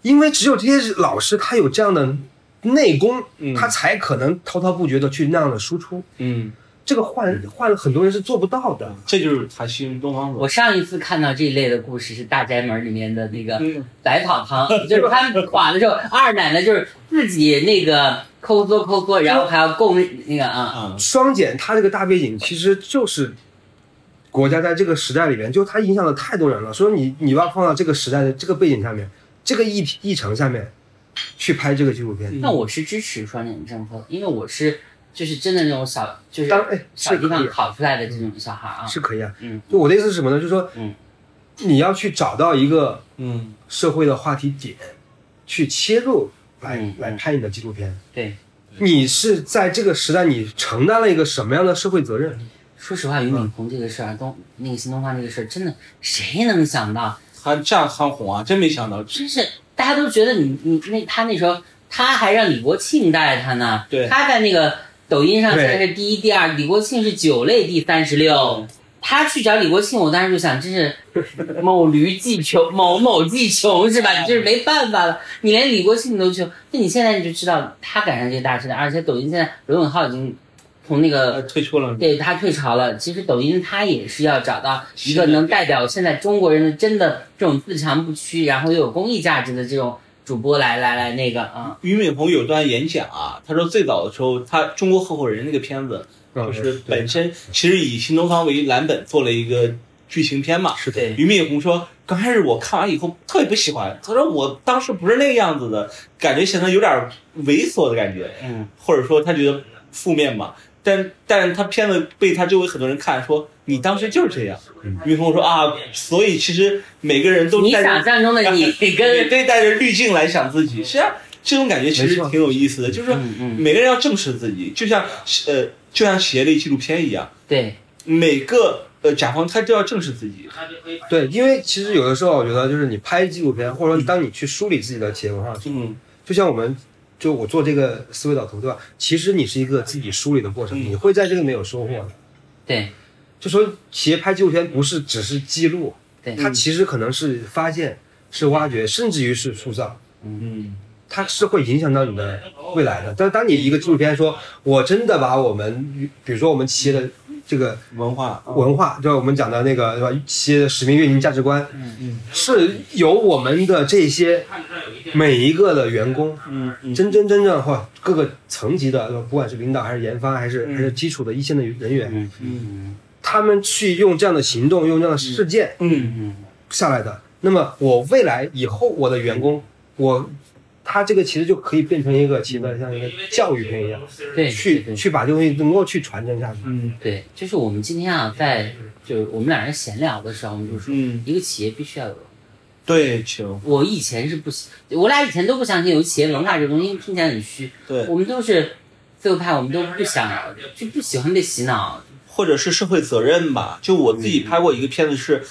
因为只有这些老师他有这样的内功，嗯他才可能滔滔不绝的去那样的输出。嗯，这个换换了很多人是做不到的。这就是他新东方我上一次看到这一类的故事是《大宅门》里面的那个嗯。白跑堂，[LAUGHS] 就是他们垮的时候，二奶奶就是自己那个抠缩抠缩，然后还要供那个啊，啊，双减它这个大背景其实就是国家在这个时代里面，就它影响了太多人了。所以你你要放到这个时代的这个背景下面，这个议议程下面去拍这个纪录片，那我是支持双减政策，因为我是就是真的那种小就是当哎小地方考出来的这种小孩啊，是可以啊。嗯，就我的意思是什么呢？就是说，嗯，你要去找到一个嗯社会的话题点，去切入来、嗯来拍你的纪录片。对。你是在这个时代，你承担了一个什么样的社会责任？说实话，俞敏洪这个事儿，东那个新东方这个事儿，真的谁能想到？他这样蹿红啊，真没想到，真是大家都觉得你你那他那时候他还让李国庆带他呢，对他在那个抖音上现在是第一、第二，李国庆是九类第三十六。他去找李国庆，我当时就想，这是某驴技穷，[LAUGHS] 某某技穷是吧？你这是没办法了，你连李国庆你都穷，那你现在你就知道他赶上这个大时代，而且抖音现在罗永浩已经从那个呃退出了，对他退潮了。其实抖音它也是要找到一个能代表现在中国人的真的这种自强不屈，然后又有公益价值的这种主播来来来那个啊，俞敏洪有段演讲啊，他说最早的时候，他《中国合伙人》那个片子，就是本身其实以新东方为蓝本做了一个剧情片嘛。是的，对。俞敏洪说，刚开始我看完以后特别不喜欢，他说我当时不是那个样子的，感觉显得有点猥琐的感觉，嗯，或者说他觉得负面嘛。但但他片子被他周围很多人看说你当时就是这样。俞敏洪说啊，所以其实每个人都你想象中的你也 [LAUGHS] 跟对带着滤镜来想自己，实际上这种感觉其实挺有意思的，就是说每个人要正视自己，就像呃就像企业类纪录片一样，对。每个呃甲方他都要正视自己。对，因为其实有的时候，我觉得就是你拍纪录片，或者说当你去梳理自己的企业文化时候，嗯。就像我们，就我做这个思维导图，对吧？其实你是一个自己梳理的过程，嗯你会在这个里面有收获的。对就说企业拍纪录片不是只是记录，对，它其实可能是发现、是挖掘，甚至于是塑造。嗯它是会影响到你的未来的。但当你一个纪录片说，我真的把我们，比如说我们企业的这个文化，文化，就是我们讲的那个，对吧？企业的使命、运营、价值观，嗯是由我们的这些每一个的员工，嗯嗯。真真正正或各个层级的，不管是领导还是研发，还是嗯还是基础的一线的人员，嗯嗯。他们去用这样的行动，用这样的事件嗯嗯。下来的。那么我未来以后我的员工，我它这个其实就可以变成一个其实像一个教育片一样，对，去对去把这东西能够去传承下去。嗯对，就是我们今天啊，在就是我们俩人闲聊的时候，我们就说，嗯，一个企业必须要有。对，球，我以前是不，我俩以前都不相信有企业文化这东西，因为听起来很虚。对，我们都是自由派，我们都不想，就不喜欢被洗脑。或者是社会责任吧。就我自己拍过一个片子是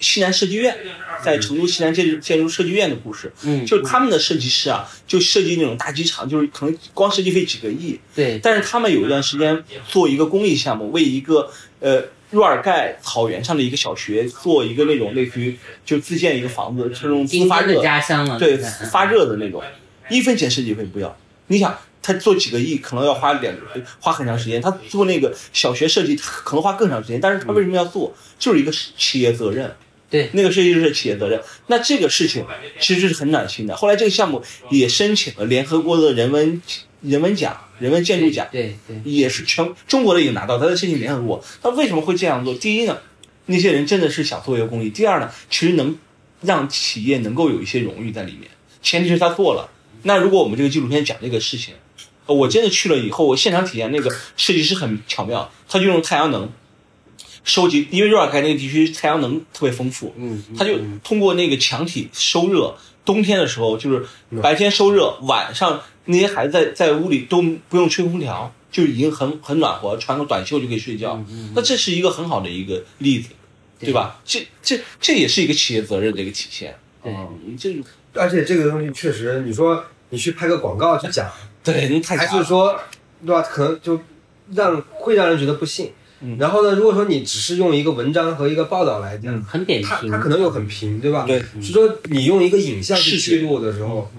西南设计院，在成都西南建筑建筑设计院的故事。嗯，就是他们的设计师啊，就设计那种大机场，就是可能光设计费几个亿，对，但是他们有一段时间做一个公益项目，为一个呃若尔盖草原上的一个小学做一个那种类似于就自建一个房子，这种自发热，家乡了。对发热的那种，一分钱设计费不要。你想，他做几个亿，可能要花两花很长时间。他做那个小学设计，可能花更长时间。但是他为什么要做？就是一个企业责任。对那个设计师是企业责任。那这个事情其实是很暖心的。后来这个项目也申请了联合国的人文人文奖、人文建筑奖。对对，也是全中国的也拿到，他在申请联合国。他为什么会这样做？第一呢，那些人真的是想做一个公益；第二呢，其实能让企业能够有一些荣誉在里面，前提是他做了。那如果我们这个纪录片讲这个事情，呃我真的去了以后，我现场体验那个设计师很巧妙，他就用太阳能收集，因为若尔盖那个地区太阳能特别丰富，嗯，他就通过那个墙体收热。冬天的时候，就是白天收热，晚上那些孩子在在屋里都不用吹空调，就已经很很暖和，穿个短袖就可以睡觉。那这是一个很好的一个例子，对吧？这这这也是一个企业责任的一个体现。对嗯，这而且这个东西确实，你说你去拍个广告去讲，[LAUGHS] 对，那太还是说，对吧？可能就让会让人觉得不信。嗯然后呢，如果说你只是用一个文章和一个报道来讲，嗯很扁平。它它可能又很平，对吧？对，是说你用一个影像去记录的时候，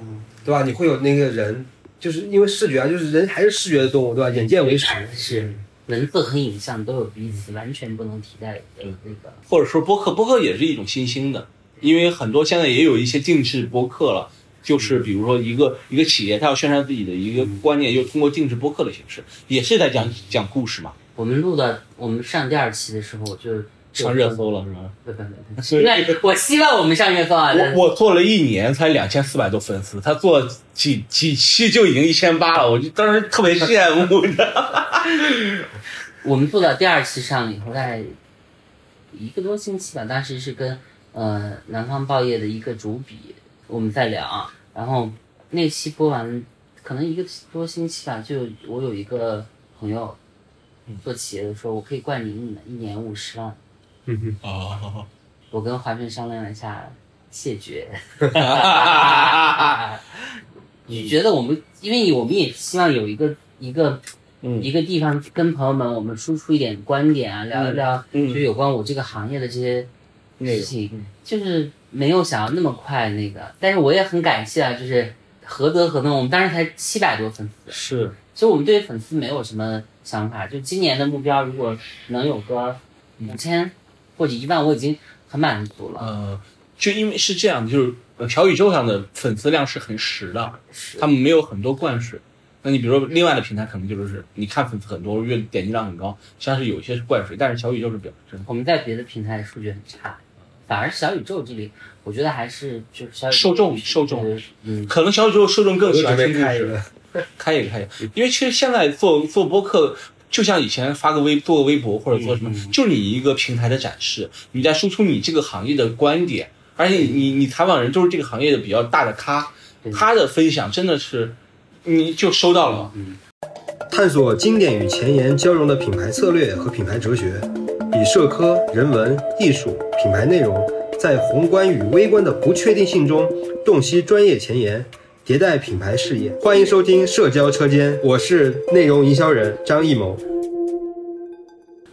对吧？你会有那个人，就是因为视觉啊，就是人还是视觉的动物，对吧？眼见为实。是文字和影像都有彼此完全不能替代的那个。或者说播客，播客也是一种新兴的，因为很多现在也有一些定制播客了。就是比如说一个一个企业，它要宣传自己的一个观念，又通过定制播客的形式，也是在讲讲故事嘛，我们录的，我们上第二期的时候，我就上热搜了是吧？不不不，所以那我希望我们上热搜啊！我我做了一年才两千四百多粉丝，他做几几期就已经一千八了，我就当时特别羡慕的。[LAUGHS] 我们做到第二期上了以后，大概一个多星期吧，当时是跟呃南方报业的一个主笔我们在聊，然后那期播完，可能一个多星期吧，就我有一个朋友做企业的说，我可以灌你一年一年五十万，嗯哦，我跟华顺商量了一下，谢绝。[LAUGHS] 你觉得我们，因为我们也希望有一个一个嗯。一个地方跟朋友们我们输出一点观点啊，聊一聊，嗯。就有关我这个行业的这些事情，就是没有想要那么快那个，但是我也很感谢啊，就是何德何能，我们当时才七百多粉丝，是。其实我们对于粉丝没有什么想法，就今年的目标如果能有个五千或者一万，我已经很满足了。呃，就因为是这样的，就是呃小宇宙上的粉丝量是很实的，他们没有很多灌水。那你比如说另外的平台，可能就是你看粉丝很多，月点击量很高，像是有一些是灌水，但是小宇宙是比较真的。我们在别的平台数据很差，反而小宇宙这里，我觉得还是就是小宇宙受众受众嗯，可能小宇宙受众更喜欢听故事，个，[LAUGHS] 开一个开一个，因为其实现在做做播客，就像以前发个微做个微博或者做什么，就你一个平台的展示，你在输出你这个行业的观点，而且你你采访人都是这个行业的比较大的咖，对。他的分享真的是你就收到了。探索经典与前沿交融的品牌策略和品牌哲学，以社科、人文、艺术、品牌内容，在宏观与微观的不确定性中洞悉专业前沿，迭代品牌事业。欢迎收听社交车间，我是内容营销人张艺谋。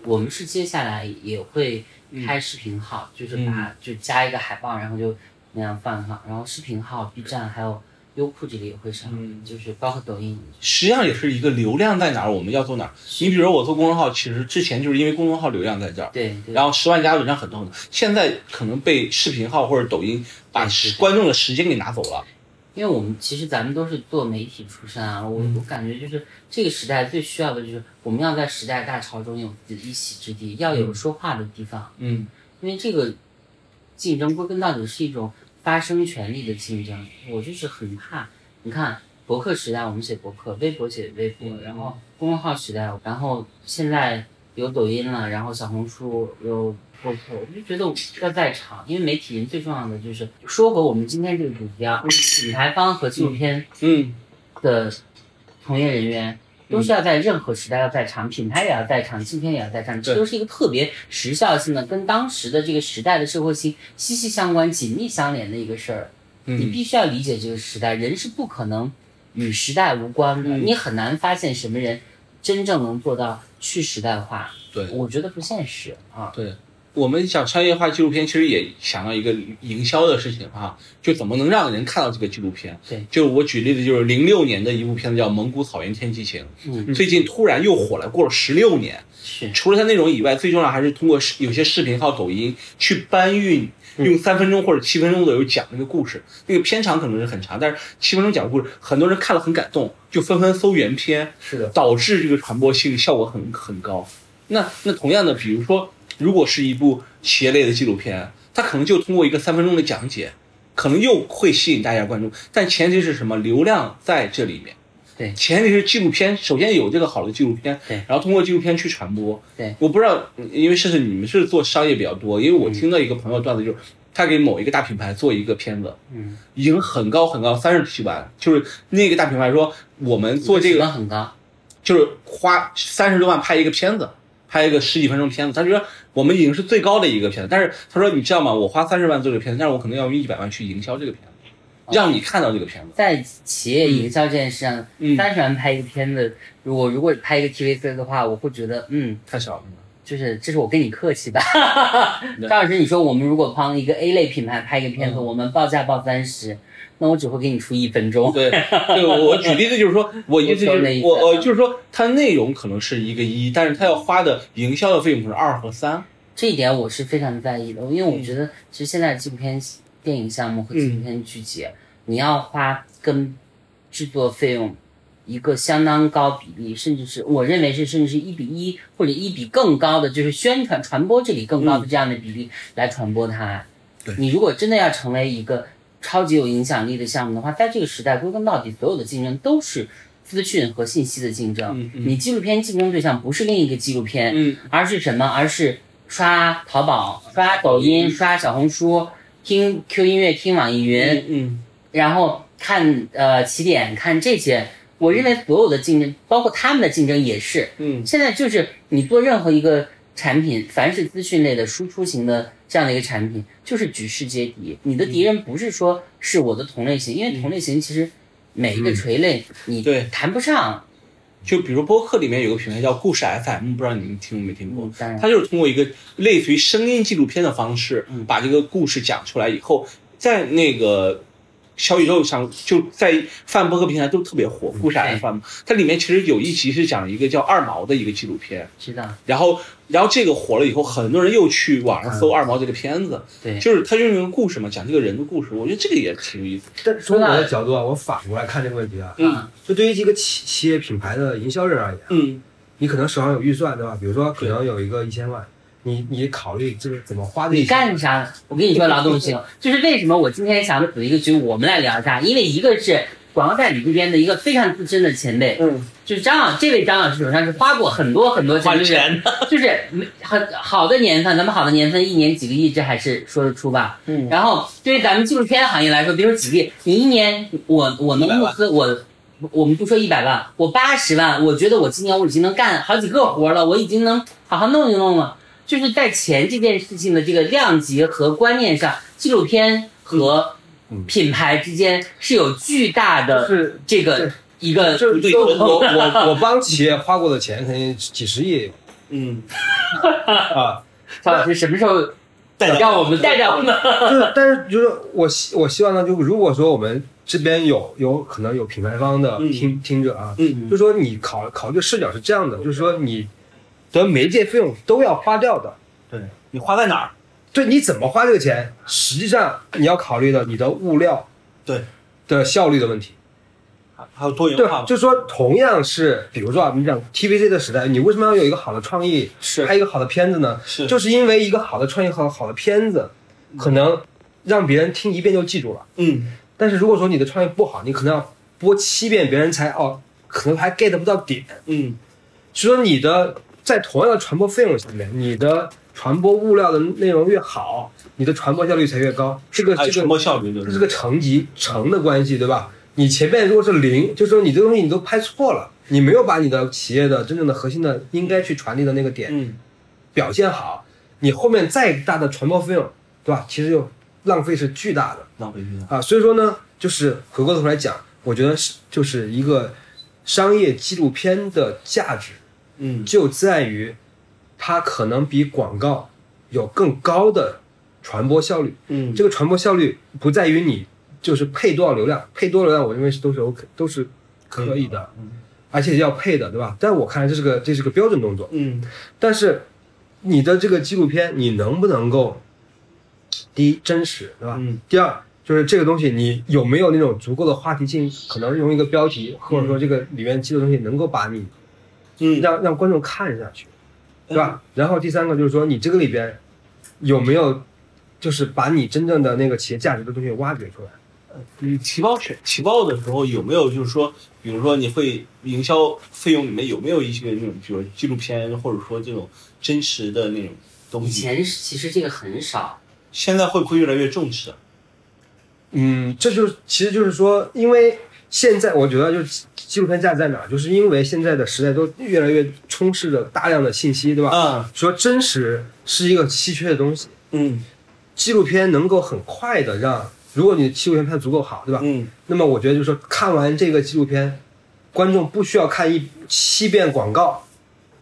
我们是接下来也会开视频号，就是把就加一个海报，然后就那样放放，然后视频号、B 站还有优酷这里也会上，就是包括抖音。实际上也是一个流量在哪儿，我们要做哪儿。你比如说我做公众号，其实之前就是因为公众号流量在这儿，对对，然后十万加文章很多很多，现在可能被视频号或者抖音把观众的时间给拿走了。因为我们其实咱们都是做媒体出身啊，我我感觉就是这个时代最需要的就是我们要在时代大潮中有自己的一席之地，要有说话的地方。嗯，因为这个竞争归根到底是一种发声权利的竞争，我就是很怕你看博客时代，我们写博客；微博写微博，然后公众号时代，然后现在有抖音了，然后小红书有博客，我就觉得要在场，因为媒体人最重要的就是说回我们今天这个主题啊，品牌方和纪录片嗯的从业人员。都是要在任何时代要在场，品牌也要在场，纪录片也要在场，这都是一个特别时效性的，跟当时的这个时代的社会性息息相关、紧密相连的一个事儿。你嗯必须要理解这个时代，人是不可能与时代无关的，嗯你很难发现什么人真正能做到去时代化。对我觉得不现实啊。对，我们想商业化纪录片，其实也想到一个营销的事情啊，就怎么能让人看到这个纪录片。对，就我举例子，就是零六年的一部片子叫《蒙古草原天气晴》，嗯，最近突然又火了，过了十六年。是除了它内容以外，最重要还是通过视有些视频靠抖音去搬运，用三分钟或者七分钟左右讲那个故事。那个片长可能是很长，但是七分钟讲故事，很多人看了很感动，就纷纷搜原片，是的，导致这个传播性效果很很高。那那同样的，比如说，如果是一部企业类的纪录片，它可能就通过一个三分钟的讲解，可能又会吸引大家关注，但前提是什么？流量在这里面。对。前提是纪录片，首先有这个好的纪录片，对。然后通过纪录片去传播。对，我不知道，因为是是你们是做商业比较多，因为嗯我听到一个朋友段子，就是他给某一个大品牌做一个片子，嗯，已经很高很高，三十几万，就是那个大品牌说我们做这成个本很高，就是花三十多万拍一个片子，拍一个十几分钟片子，他觉得我们已经是最高的一个片子。但是他说，你知道吗？我花三十万做这个片子，但是我可能要用一百万去营销这个片子，让你看到这个片子。在企业营销这件事上，嗯三十万拍一个片子，如果如果拍一个 TVC 的话，我会觉得，嗯，太少了。就是这是我跟你客气吧。对张老师，你说我们如果帮一个 A 类品牌拍一个片子，嗯我们报价报三十，那我只会给你出一分钟。对，[LAUGHS] 对我举例子就是说，我意思就是我呃，就是说它内容可能是一个一，但是它要花的营销的费用是二和三。这一点我是非常在意的，因为我觉得其实现在纪录片电影项目和纪录片剧集，你要花跟制作费用一个相当高比例，甚至是我认为是甚至是一比一或者一比更高的，就是宣传传播这里更高的这样的比例来传播它。对你如果真的要成为一个超级有影响力的项目的话，在这个时代归根到底，所有的竞争都是资讯和信息的竞争。嗯嗯你纪录片竞争对象不是另一个纪录片，嗯而是什么？而是刷淘宝、刷抖音、刷小红书、听 Q 音乐、听网易云，嗯然后看呃起点、看这些。我认为所有的竞争，包括他们的竞争也是。嗯现在就是你做任何一个产品，凡是资讯类的输出型的这样的一个产品，就是举世皆敌。你的敌人不是说是我的同类型，因为同类型其实每一个垂类你对谈不上。就比如播客里面有个品牌叫故事 FM，不知道你们听没听过？嗯，当然，它就是通过一个类似于声音纪录片的方式，嗯把这个故事讲出来以后，在那个小宇宙上，就在泛播客平台都特别火。故事对 FM，它里面其实有一集是讲一个叫二毛的一个纪录片，知道，然后然后这个火了以后，很多人又去网上搜二毛这个片子，对，就是他用一个故事嘛，讲这个人的故事，我觉得这个也挺有意思。但从我的角度啊，我反过来看这个问题啊，嗯。就对于一个企企业品牌的营销人而言，嗯。你可能手上有预算，对吧？比如说可能有一个一千万，你你考虑这个怎么花这你干啥？我跟你说，劳动性 [LAUGHS] 就是为什么我今天想组一个局，我们来聊一下，因为一个是广告代理这边的一个非常资深的前辈，嗯，就是张老这位张老师手上是花过很多很多钱，就是就是没很好的年份，咱们好的年份一年几个亿，这还是说得出吧？嗯然后对于咱们纪录片行业来说，比如说几个亿，你一年我我们募资我。我们不说一百万，我八十万，我觉得我今年我已经能干好几个活了，我已经能好好弄一弄了。就是在钱这件事情的这个量级和观念上，纪录片和品牌之间是有巨大的是这个一个就我我我帮企业花过的钱肯定几十亿。[LAUGHS] 嗯，啊，[LAUGHS] 曹老师什么时候带着让我们带着我们？[LAUGHS] 就是但是就是我希我希望呢，就如果说我们这边有有可能有品牌方的嗯。听、听者啊，嗯。就说你考考虑的视角是这样的，就是说你的媒介费用都要花掉的，对你花在哪儿？对，你怎么花这个钱，实际上你要考虑的你的物料对，的效率的问题。还有多元对就是说同样是，比如说啊，你讲 TVC 的时代，你为什么要有一个好的创意，是拍一个好的片子呢？是就是因为一个好的创意和好的片子，可能让别人听一遍就记住了。嗯但是如果说你的创意不好，你可能要播七遍，别人才哦，可能还 get 不到点。嗯所以说你的在同样的传播费用下面，你的传播物料的内容越好，你的传播效率才越高。这个哎，这个传播效率就是这个乘级乘的关系，对吧？你前面如果是零，就说你这个东西你都拍错了，你没有把你的企业的真正的核心的应该去传递的那个点嗯表现好，你后面再大的传播费用，对吧？其实就浪费是巨大的。浪费巨大。啊，所以说呢，就是回过头来讲，我觉得是就是一个商业纪录片的价值，嗯就在于它可能比广告有更高的传播效率。嗯这个传播效率不在于你就是配多少流量，配多少流量，我认为是都是 OK，都是可以的，嗯而且要配的，对吧？在我看来这是个这是个标准动作。嗯但是你的这个纪录片，你能不能够第一真实，对吧？嗯第二就是这个东西你有没有那种足够的话题性，可能用一个标题或者说这个里面记的东西能够把你嗯让让观众看下去，对吧？然后第三个就是说你这个里边有没有就是把你真正的那个企业价值的东西挖掘出来。你提报选提报的时候有没有就是说，比如说你会营销费用里面有没有一些那种，比如纪录片或者说这种真实的那种东西以？前其实这个很少，现在会不会越来越重视？嗯，这就是其实就是说，因为现在我觉得就是纪录片价值在哪，就是因为现在的时代都越来越充斥着大量的信息，对吧？啊说真实是一个稀缺的东西，嗯。纪录片能够很快的让，如果你纪录片拍的足够好，对吧？嗯。那么我觉得就是说，看完这个纪录片，观众不需要看一七遍广告，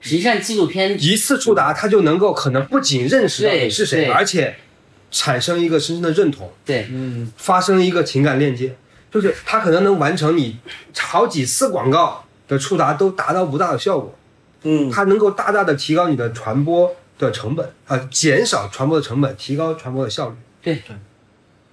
实际上纪录片一次触达，他就能够可能不仅认识到你是谁，而且产生一个深深的认同，对。嗯发生一个情感链接，就是它可能能完成你好几次广告的触达都达到不大的效果，嗯。它能够大大的提高你的传播的成本，啊、减少传播的成本，提高传播的效率。对。对，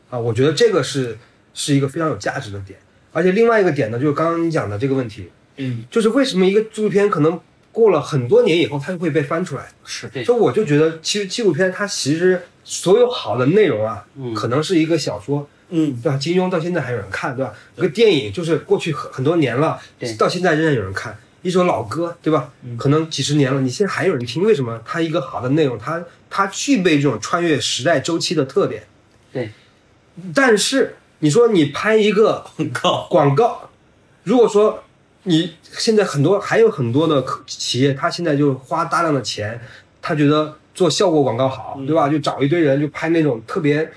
啊，我觉得这个是是一个非常有价值的点。而且另外一个点呢，就是刚刚你讲的这个问题，嗯。就是为什么一个纪录片可能过了很多年以后，它就会被翻出来？是对。所以我就觉得，其实纪录片它其实所有好的内容啊，嗯。可能是一个小说，嗯对吧？金庸到现在还有人看，对吧？一个电影就是过去很很多年了对，到现在仍然有人看。一首老歌，对吧？可能几十年了，你现在还有人听，为什么？它一个好的内容，它它具备这种穿越时代周期的特点。对。但是你说你拍一个 [LAUGHS] 广告广告，如果说你现在很多还有很多的企业，他现在就花大量的钱，他觉得做效果广告好，对吧？就找一堆人就拍那种特别，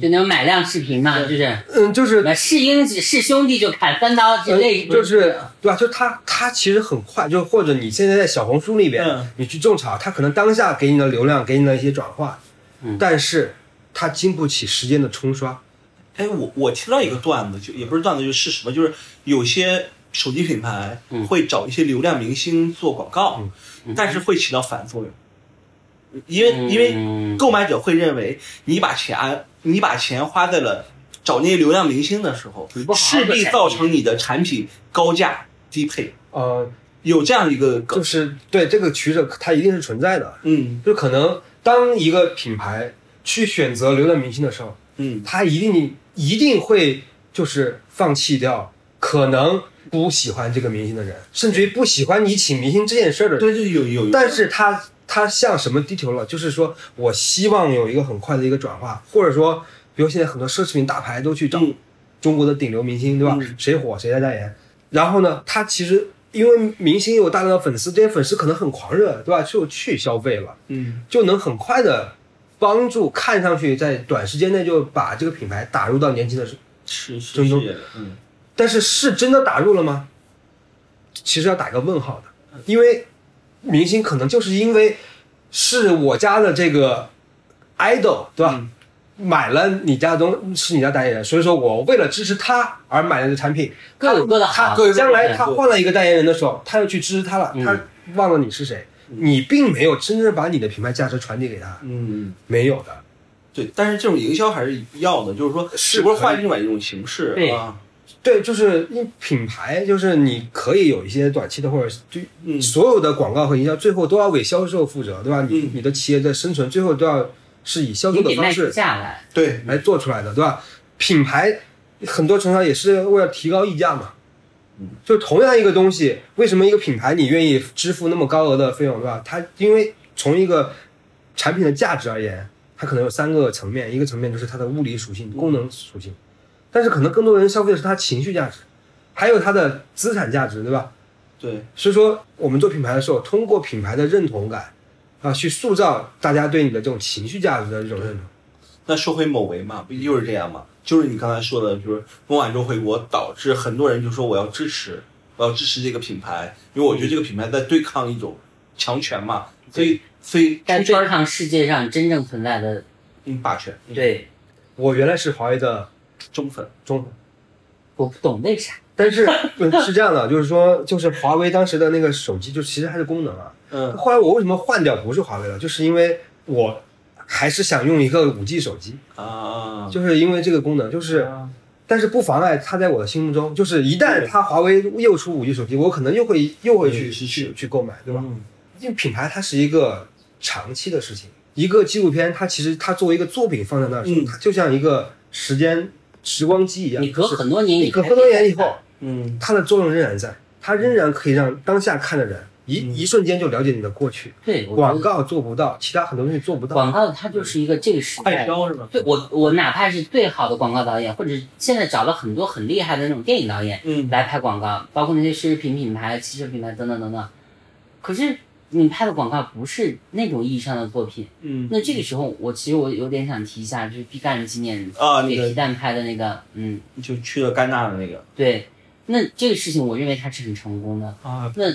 就那种买量视频嘛，就是嗯，就是是英是兄弟就砍三刀之类，呃就是对吧？就他他其实很快，就或者你现在在小红书里边，嗯你去种草，他可能当下给你的流量，给你的一些转化，嗯但是他经不起时间的冲刷。哎，我我听到一个段子，就也不是段子，就是事实吧，就是有些手机品牌嗯会找一些流量明星做广告，但是会起到反作用，因为、因为嗯。购买者会认为你把钱你把钱花在了找那些流量明星的时候势必造成你的产品高价低配，呃，有这样一个，就是对这个取舍，它一定是存在的。嗯。就可能当一个品牌去选择流量明星的时候，嗯。他一定一定会就是放弃掉可能不喜欢这个明星的人，甚至于不喜欢你请明星这件事儿的人。对，就有有，但是他他向什么低头了？就是说我希望有一个很快的一个转化，或者说，比如现在很多奢侈品大牌都去找嗯中国的顶流明星，对吧？嗯谁火谁来代言。然后呢，他其实因为明星有大量的粉丝，这些粉丝可能很狂热，对吧？就去消费了。嗯就能很快的帮助看上去在短时间内就把这个品牌打入到年轻的，是是是，嗯但是是真的打入了吗？其实要打个问号的，因为明星可能就是因为是我家的这个 idol，对吧？嗯买了你家的东是你家代言人，所以说我为了支持他而买了这产品。各有各的好他将来他换了一个代言人的时候，他又去支持他了，嗯他忘了你是谁，你并没有真正把你的品牌价值传递给他，嗯。没有的。对，但是这种营销还是要的，就是说，是不过可以换另外一种形式对啊。对，就是因品牌，就是你可以有一些短期的，或者就嗯。所有的广告和营销，最后都要为销售负责，对吧？你、嗯。你的企业在生存，最后都要是以销售的方式下来，对，来做出来的，对吧？品牌很多厂商也是为了提高溢价嘛，就同样一个东西，为什么一个品牌你愿意支付那么高额的费用，对吧？它因为从一个产品的价值而言，它可能有三个层面，一个层面就是它的物理属性、功能属性，但是可能更多人消费的是它情绪价值，还有它的资产价值，对吧？对，所以说我们做品牌的时候，通过品牌的认同感啊，去塑造大家对你的这种情绪价值的这种认同。那说回某维嘛，不就是这样嘛？就是你刚才说的，就是孟晚舟回国，导致很多人就说我要支持，我要支持这个品牌，因为我觉得这个品牌在对抗一种强权嘛，所以所以在出圈儿对抗世界上真正存在的嗯霸权，嗯对，我原来是华为的忠粉，中粉。我不懂那啥。但是 [LAUGHS] 是这样的，就是说，就是华为当时的那个手机，就其实还是功能啊。嗯后来我为什么换掉不是华为了，就是因为我还是想用一个五 G 手机，啊，就是因为这个功能，就是，但是不妨碍它在我的心目中，就是一旦它华为又出五 G 手机，我可能又会又会去去去购买，对吧？嗯因为品牌它是一个长期的事情，一个纪录片它其实它作为一个作品放在那儿它就像一个时间时光机一样，你隔很多年，你隔很多年以后，嗯它的作用仍然在，它仍然可以让当下看的人一、嗯一瞬间就了解你的过去。对广告做不到，其他很多东西做不到。广告它就是一个这个时快代。销是吧？对我，我哪怕是最好的广告导演，或者现在找了很多很厉害的那种电影导演嗯来拍广告，包括那些奢侈品品牌、汽车品牌等等等等。可是你拍的广告不是那种意义上的作品，嗯。那这个时候我其实我有点想提一下，就是毕赣今年啊，那个给皮蛋拍的那个，嗯，就去了戛纳的那个。对，那这个事情我认为它是很成功的。啊，那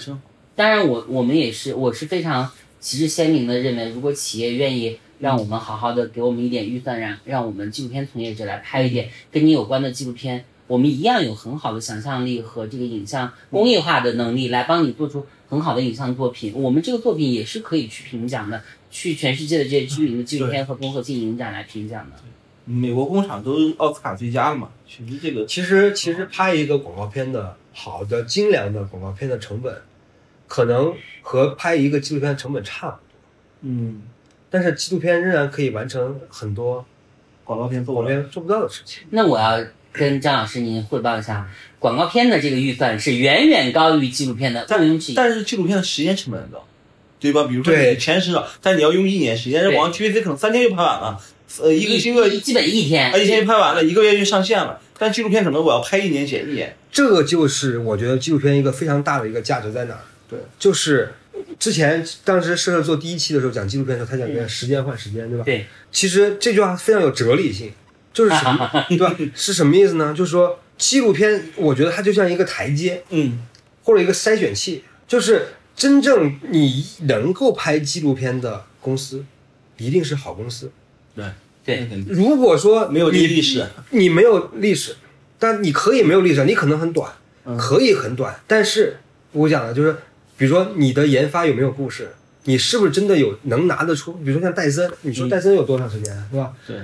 当然我，我们也是，我是非常旗帜鲜明的认为，如果企业愿意让我们好好的给我们一点预算，让让我们纪录片从业者来拍一点跟你有关的纪录片，我们一样有很好的想象力和这个影像工业化的能力来帮你做出很好的影像作品。我们这个作品也是可以去评奖的，去全世界的这些知名的纪录片和综合性影展来评奖的。美国工厂都奥斯卡最佳了嘛，其实这个其实其实拍一个广告片的好的精良的广告片的成本，可能和拍一个纪录片的成本差不多，嗯，但是纪录片仍然可以完成很多广告片做广告了，片做不到的事情。那我要跟张老师您汇报一下，广告片的这个预算是远远高于纪录片的。但是纪录片的时间成本很高，对吧？比如说对你钱是少，但你要用一年时间，这广告 TVC 可能三天就拍完了，呃，一个一个基本一天啊，一天就拍完了，一个月就上线了。但纪录片可能我要拍一年剪一年，这个就是我觉得纪录片一个非常大的一个价值在哪儿？对，就是之前当时社社做第一期的时候讲纪录片的时候，他讲的时间换时间，对吧？对，其实这句话非常有哲理性，就是什么，[LAUGHS] 对吧？是什么意思呢？就是说纪录片，我觉得它就像一个台阶嗯，或者一个筛选器，就是真正你能够拍纪录片的公司，一定是好公司。对对如果说没有历史，你没有历史，但你可以没有历史，你可能很短，嗯可以很短，但是我讲的就是，比如说你的研发有没有故事，你是不是真的有能拿得出？比如说像戴森，你说嗯戴森有多长时间，对吧？对，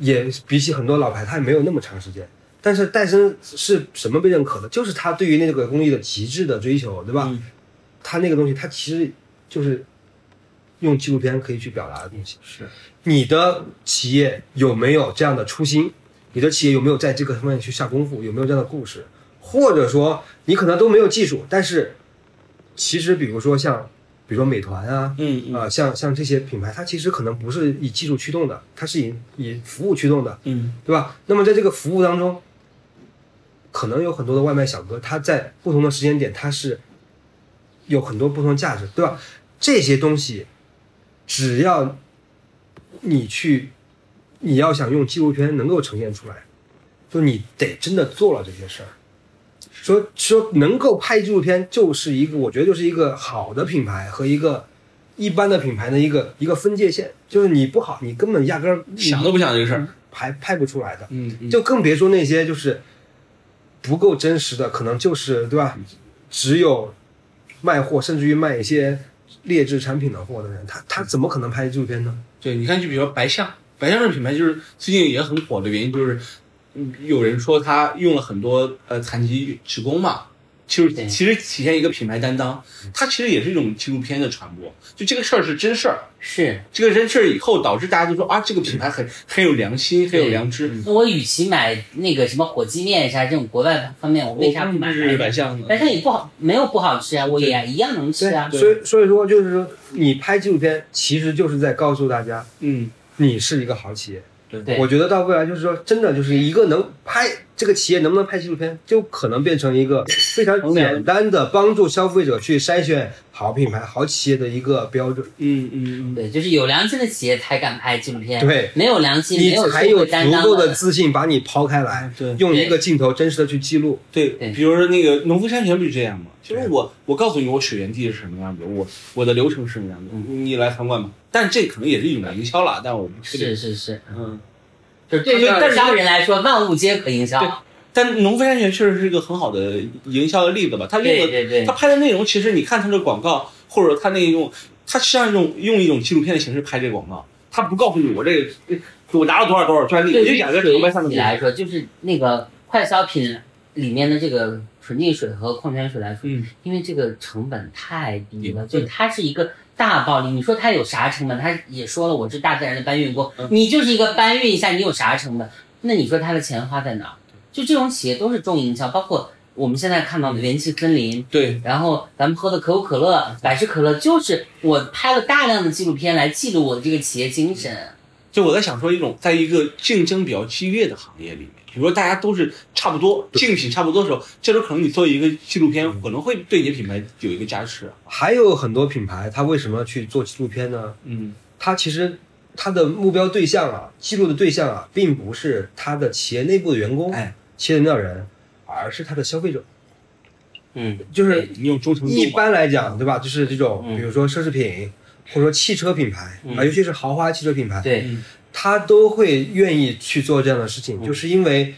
也比起很多老牌，它也没有那么长时间。但是戴森是什么被认可的？就是它对于那个工艺的极致的追求，对吧？嗯它那个东西，它其实就是用纪录片可以去表达的东西。是，你的企业有没有这样的初心？你的企业有没有在这个方面去下功夫？有没有这样的故事？或者说你可能都没有技术，但是其实比如说像，比如说美团啊，嗯嗯啊、像像这些品牌，它其实可能不是以技术驱动的，它是以以服务驱动的，嗯对吧？那么在这个服务当中，可能有很多的外卖小哥，他在不同的时间点，他是有很多不同的价值，对吧？这些东西，只要你去，你要想用纪录片能够呈现出来，就你得真的做了这些事儿。说说能够拍纪录片，就是一个我觉得就是一个好的品牌和一个一般的品牌的一个一个分界线，就是你不好，你根本压根儿想都不想这个事儿，拍拍不出来的。嗯嗯，就更别说那些就是不够真实的，可能就是对吧？只有卖货，甚至于卖一些劣质产品的货的人，他他怎么可能拍纪录片呢？对，你看，就比如说白象，白象这个品牌就是最近也很火的原因，就是嗯有人说他用了很多呃残疾职工嘛，就是其实体现一个品牌担当，它其实也是一种纪录片的传播。就这个事儿是真事儿，是。这个真事儿以后导致大家都说啊，这个品牌很很有良心，很有良知。那我与其买那个什么火鸡面啥这种国外方面，我为啥不买日百象呢？但是也不好，没有不好吃啊，我也一样能吃啊。所以所以说就是说，你拍纪录片其实就是在告诉大家，嗯，你是一个好企业。我觉得到未来就是说，真的就是一个能拍这个企业能不能拍纪录片，就可能变成一个 [LAUGHS] 非常简单的帮助消费者去筛选好品牌、好企业的一个标准。嗯嗯嗯对，就是有良心的企业才敢拍纪录片，对，没有良心、没你有才有足够的自信把你抛开来，对用一个镜头真实的去记录。对对比如说那个农夫山泉不就这样吗？就是我我告诉你我水源地是什么样子，我我的流程是什么样子，你来参观吧。但这可能也是一种营销了，但我不确定。是是是，嗯，就是对于但是商人来说，万物皆可营对销。但农夫山泉确实是一个很好的营销的例子吧。他用的对对对他拍的内容，其实你看他的广告，或者他那种，他实际上用用一种纪录片的形式拍这个广告，他不告诉你我这个我拿了多少多少专利，我就对于讲个长白山的故事。水来说，就是那个快消品里面的这个纯净水和矿泉水来说，嗯，因为这个成本太低了，嗯就它是一个大暴利。你说它有啥成本？他也说了，我是大自然的搬运工，嗯你就是一个搬运一下，你有啥成本？那你说他的钱花在哪儿？就这种企业都是重营销，包括我们现在看到的元气森林，对，然后咱们喝的可口可乐、百事可乐，就是我拍了大量的纪录片来记录我的这个企业精神。就我在想说，一种在一个竞争比较激烈的行业里面，比如说大家都是差不多竞品差不多的时候，这时候可能你做一个纪录片，可能会对你的品牌有一个加持。还有很多品牌，它为什么去做纪录片呢？嗯它其实它的目标对象啊，记录的对象啊，并不是它的企业内部的员工、哎，企业领导人，而是它的消费者。嗯，就是你有忠诚度一般来讲，对吧？就是这种，嗯比如说奢侈品，或者说汽车品牌嗯啊，尤其是豪华汽车品牌，对，嗯他都会愿意去做这样的事情，嗯就是因为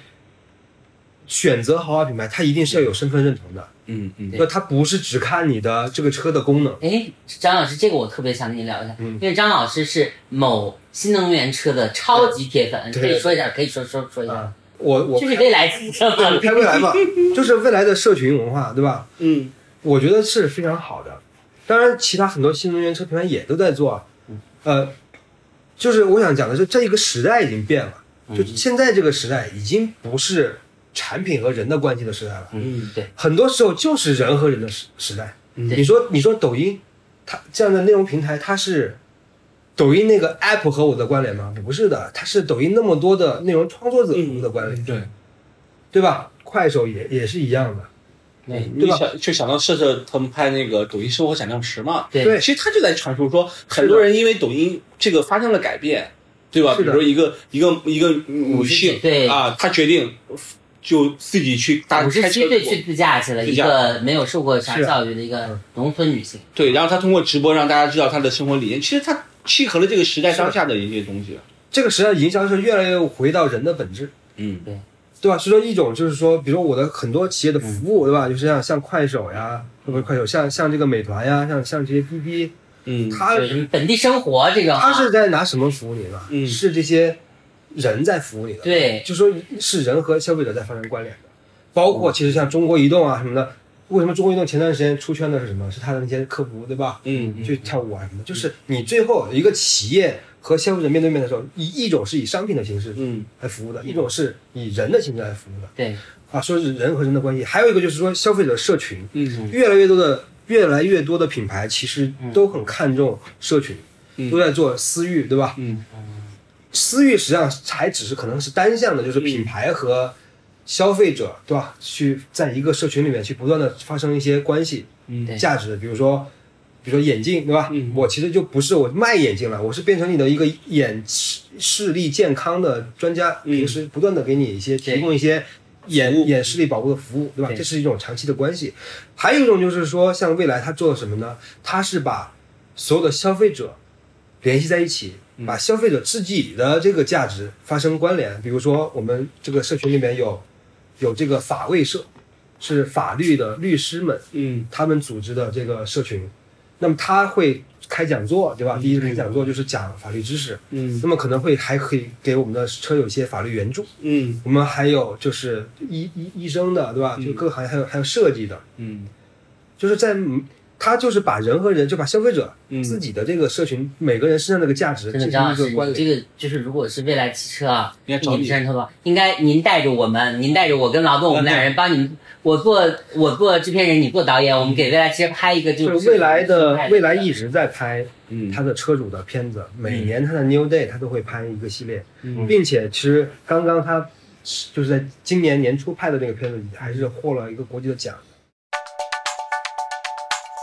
选择豪华品牌，它一定是要有身份认同的。嗯嗯对那它不是只看你的这个车的功能，哎，张老师，这个我特别想跟你聊一下，嗯因为张老师是某新能源车的超级铁粉，可以说一下，可以说说说一下，啊，我我就是未来汽车嘛。[LAUGHS] 开未来嘛，[LAUGHS] 就是未来的社群文化，对吧？嗯我觉得是非常好的。当然，其他很多新能源车品牌也都在做啊。呃，就是我想讲的是，这一个时代已经变了，就现在这个时代已经不是产品和人的关系的时代了，嗯，对，很多时候就是人和人的时时代。对你说，你说抖音，它这样的内容平台，它是抖音那个 app 和我的关联吗？不是的，它是抖音那么多的内容创作者的关联，对，对吧？快手也也是一样的。对你想就想到社社他们拍那个抖音生活闪亮时嘛，对对其实他就在传输说，很多人因为抖音这个发生了改变，对吧？比如说一个一个一个女性对啊，她决定就自己去搭五十七岁去自驾去了，一个没有受过啥教育的一个农村女性。对，然后她通过直播让大家知道她的生活理念，其实她契合了这个时代当下的一些东西。这个时代营销是越来越回到人的本质，嗯对吧？所以说一种就是说，比如说我的很多企业的服务，对吧？就是像像快手呀，不是快手，像像这个美团呀，像像这些滴滴，嗯它本地生活这种啊，它是在拿什么服务你呢？嗯是这些人在服务你的，对就说是人和消费者在发生关联的，包括其实像中国移动啊什么的，为什么中国移动前段时间出圈的是什么？是它的那些客服，对吧？嗯去跳舞啊什么的，就是你最后一个企业和消费者面对面的时候，一一种是以商品的形式嗯来服务的，一种是以人的形式来服务的。对，啊，说是人和人的关系，还有一个就是说消费者社群，嗯越来越多的越来越多的品牌其实都很看重社群，嗯都在做私域，对吧？嗯私域实际上还只是可能是单向的，就是品牌和消费者，对吧？去在一个社群里面去不断的发生一些关系、嗯价值，比如说。比如说眼镜，对吧？嗯我其实就不是我卖眼镜了，我是变成你的一个眼视视力健康的专家，嗯平时不断的给你一些提供一些眼眼视力保护的服务，对吧？对这是一种长期的关系。还有一种就是说，像未来它做了什么呢？它是把所有的消费者联系在一起，嗯把消费者自己的这个价值发生关联。比如说，我们这个社群里面有有这个法卫社，是法律的律师们嗯他们组织的这个社群。那么他会开讲座，对吧？第一是开讲座，就是讲法律知识。嗯那么可能会还可以给我们的车友一些法律援助。嗯我们还有就是医医医生的，对吧？就各个行业还有还有设计的，嗯就是在嗯他就是把人和人，就把消费者嗯自己的这个社群每个人身上那个价值进行一个关联。这个就是如果是未来汽车啊，应该找你你山头的，应该您带着我们，您带着我跟劳动，我们俩人帮你们，我做我做制片人，你做导演，我们给未来直接拍一个就就是未来的未来一一直在拍嗯他的车主的片子，每年他的 New Day 他都会拍一个系列，嗯并且其实刚刚他就是在今年年初拍的那个片子，还是获了一个国际的奖。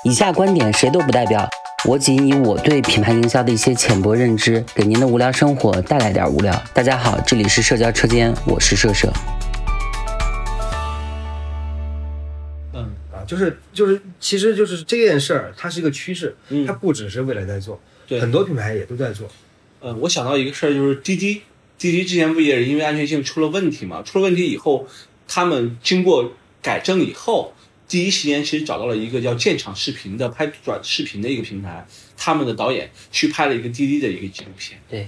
以下观点谁都不代表，我仅以我对品牌营销的一些浅薄认知，给您的无聊生活带来点无聊。大家好，这里是社交车间，我是社社。就是就是，其实就是这件事儿，它是一个趋势，嗯它不只是未来在做，对很多品牌也都在做。呃，我想到一个事儿，就是滴滴，滴滴之前不也是因为安全性出了问题嘛？出了问题以后，他们经过改正以后，第一时间其实找到了一个叫建厂视频的拍短视频的一个平台，他们的导演去拍了一个滴滴的一个纪录片，对，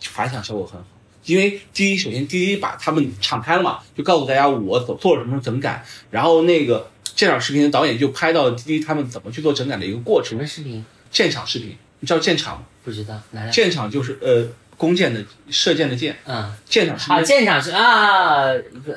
反响效果很好。因为滴滴首先滴滴把他们敞开了嘛，就告诉大家我做做了什么整改，然后那个建厂视频的导演就拍到了滴滴他们怎么去做整改的一个过程。什么视频？现场视频，你知道现场吗？不知道，来来，现场就是呃弓箭的射箭的箭，嗯，建厂是啊，现场是啊，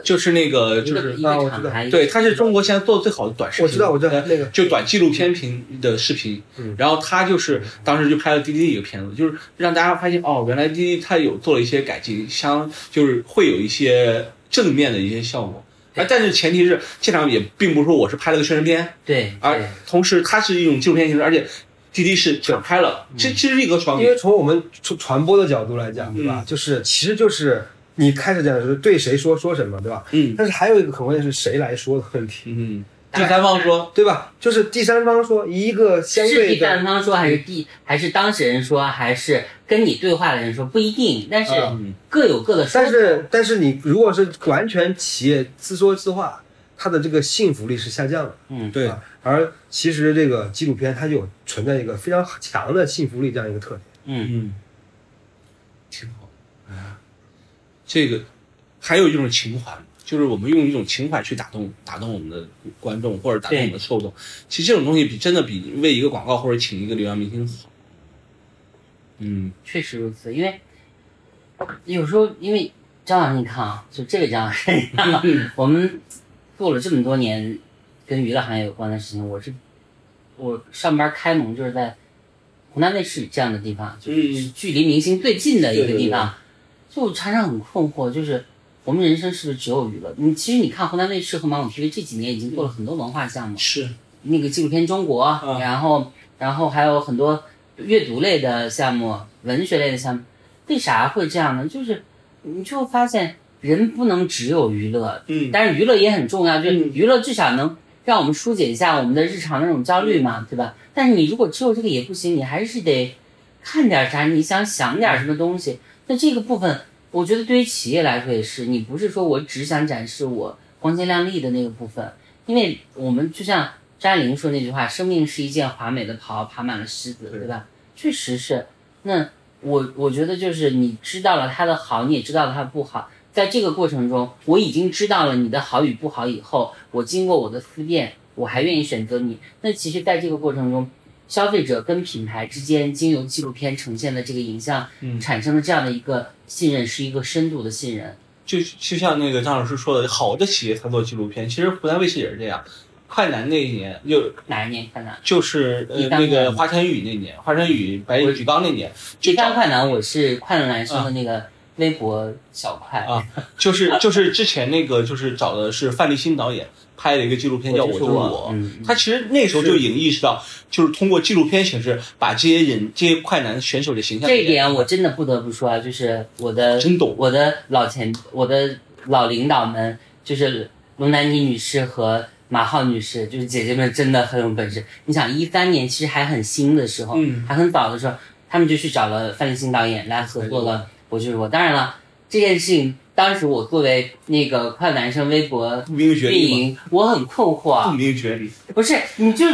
就是那个就是一个一个啊我知道厂牌，对，它是中国现在做的最好的短视频，我知道，我知道呃那个，就短纪录片频的视频，嗯然后他就是当时就拍了滴滴一个片子，就是让大家发现哦，原来滴滴他有做了一些改进，相就是会有一些正面的一些效果。对啊，但是前提是现场也并不是说我是拍了个宣传片，对，而同时它是一种纪录片形式，而且滴滴是敞开了，这这其实是一个传播因为从我们传传播的角度来讲，对吧？嗯。就是其实就是你开始讲的是对谁说说什么，对吧？嗯。但是还有一个很关键是谁来说的问题，嗯，第三方说，对吧？就是第三方说一个相是对第三，方说，还是第还是当事人说，还是跟你对话的人说，不一定，但是嗯。各有各的说但是但是你如果是完全企业自说自话，它的这个信服力是下降的。嗯，对啊，而其实这个纪录片它就有存在一个非常强的信服力这样一个特点。嗯，嗯，挺好。啊，这个还有一种情怀，就是我们用一种情怀去打动打动我们的观众或者打动我们的受众。其实这种东西比真的比为一个广告或者请一个流量明星好。嗯确实如此，因为有时候因为张老师，你看啊，就这个张老师，你看啊我们做了这么多年跟娱乐行业有关的事情，我是我上班开蒙就是在湖南卫视这样的地方，就是距离明星最近的一个地方，就常常很困惑，就是我们人生是不是只有娱乐？你其实你看湖南卫视和芒果 TV 这几年已经做了很多文化项目，是那个纪录片中国，然后然后还有很多阅读类的项目、文学类的项目，为啥会这样呢？就是你就会发现人不能只有娱乐，嗯但是娱乐也很重要，就是嗯娱乐至少能让我们疏解一下我们的日常那种焦虑嘛，对吧？但是你如果只有这个也不行，你还是得看点啥，你想想点什么东西。那这个部分，我觉得对于企业来说也是，你不是说我只想展示我光鲜亮丽的那个部分，因为我们就像张爱玲说那句话：“生命是一件华美的袍，爬满了虱子，对吧？”确实是。那我我觉得就是你知道了它的好，你也知道了它的不好，在这个过程中，我已经知道了你的好与不好以后，我经过我的思辨，我还愿意选择你。那其实，在这个过程中，消费者跟品牌之间经由纪录片呈现的这个影像，嗯产生的这样的一个信任，是一个深度的信任。就就像那个张老师说的，好的企业才做纪录片。其实湖南卫视也是这样。快男那一年就哪一年快男？就是呃那个华晨宇那年，华晨宇白举纲那年，就一找番快男，我是快乐男生的那个微博小快。啊，就是就是之前那个就是找的是范立新导演拍了一个纪录片叫《我就是我》，嗯，他其实那时候就已经意识到，就是通过纪录片形式把这些人这些快男选手的形象这一点我真的不得不说啊，就是我的真懂我的老前我的老领导们，就是龙南妮女士和马浩女士，就是姐姐们真的很有本事。你想一三年其实还很新的时候，嗯还很早的时候，他们就去找了范立新导演来合作了《我就是我》。当然了，这件事情当时我作为那个快男生微博运？营，我很困惑啊不。明觉厉，不是，你就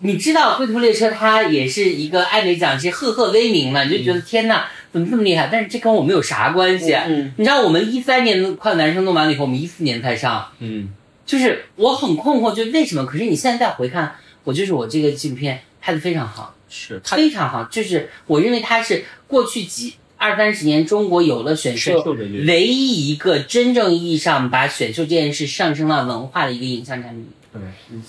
你知道《归途列车》它也是一个艾美奖是赫赫威名嘛，你就觉得天呐，怎么这么厉害？但是这跟我们有啥关系？嗯你知道我们一三年的《快乐男生》弄完了以后，我们一四年才上，嗯，就是我很困惑，就为什么？可是你现在再回看，我就是我这个纪录片拍的非常好，是非常好，就是我认为它是过去几二三十年中国有了选秀选秀的唯一一个真正意义上把选秀这件事上升到文化的一个影像产品。对，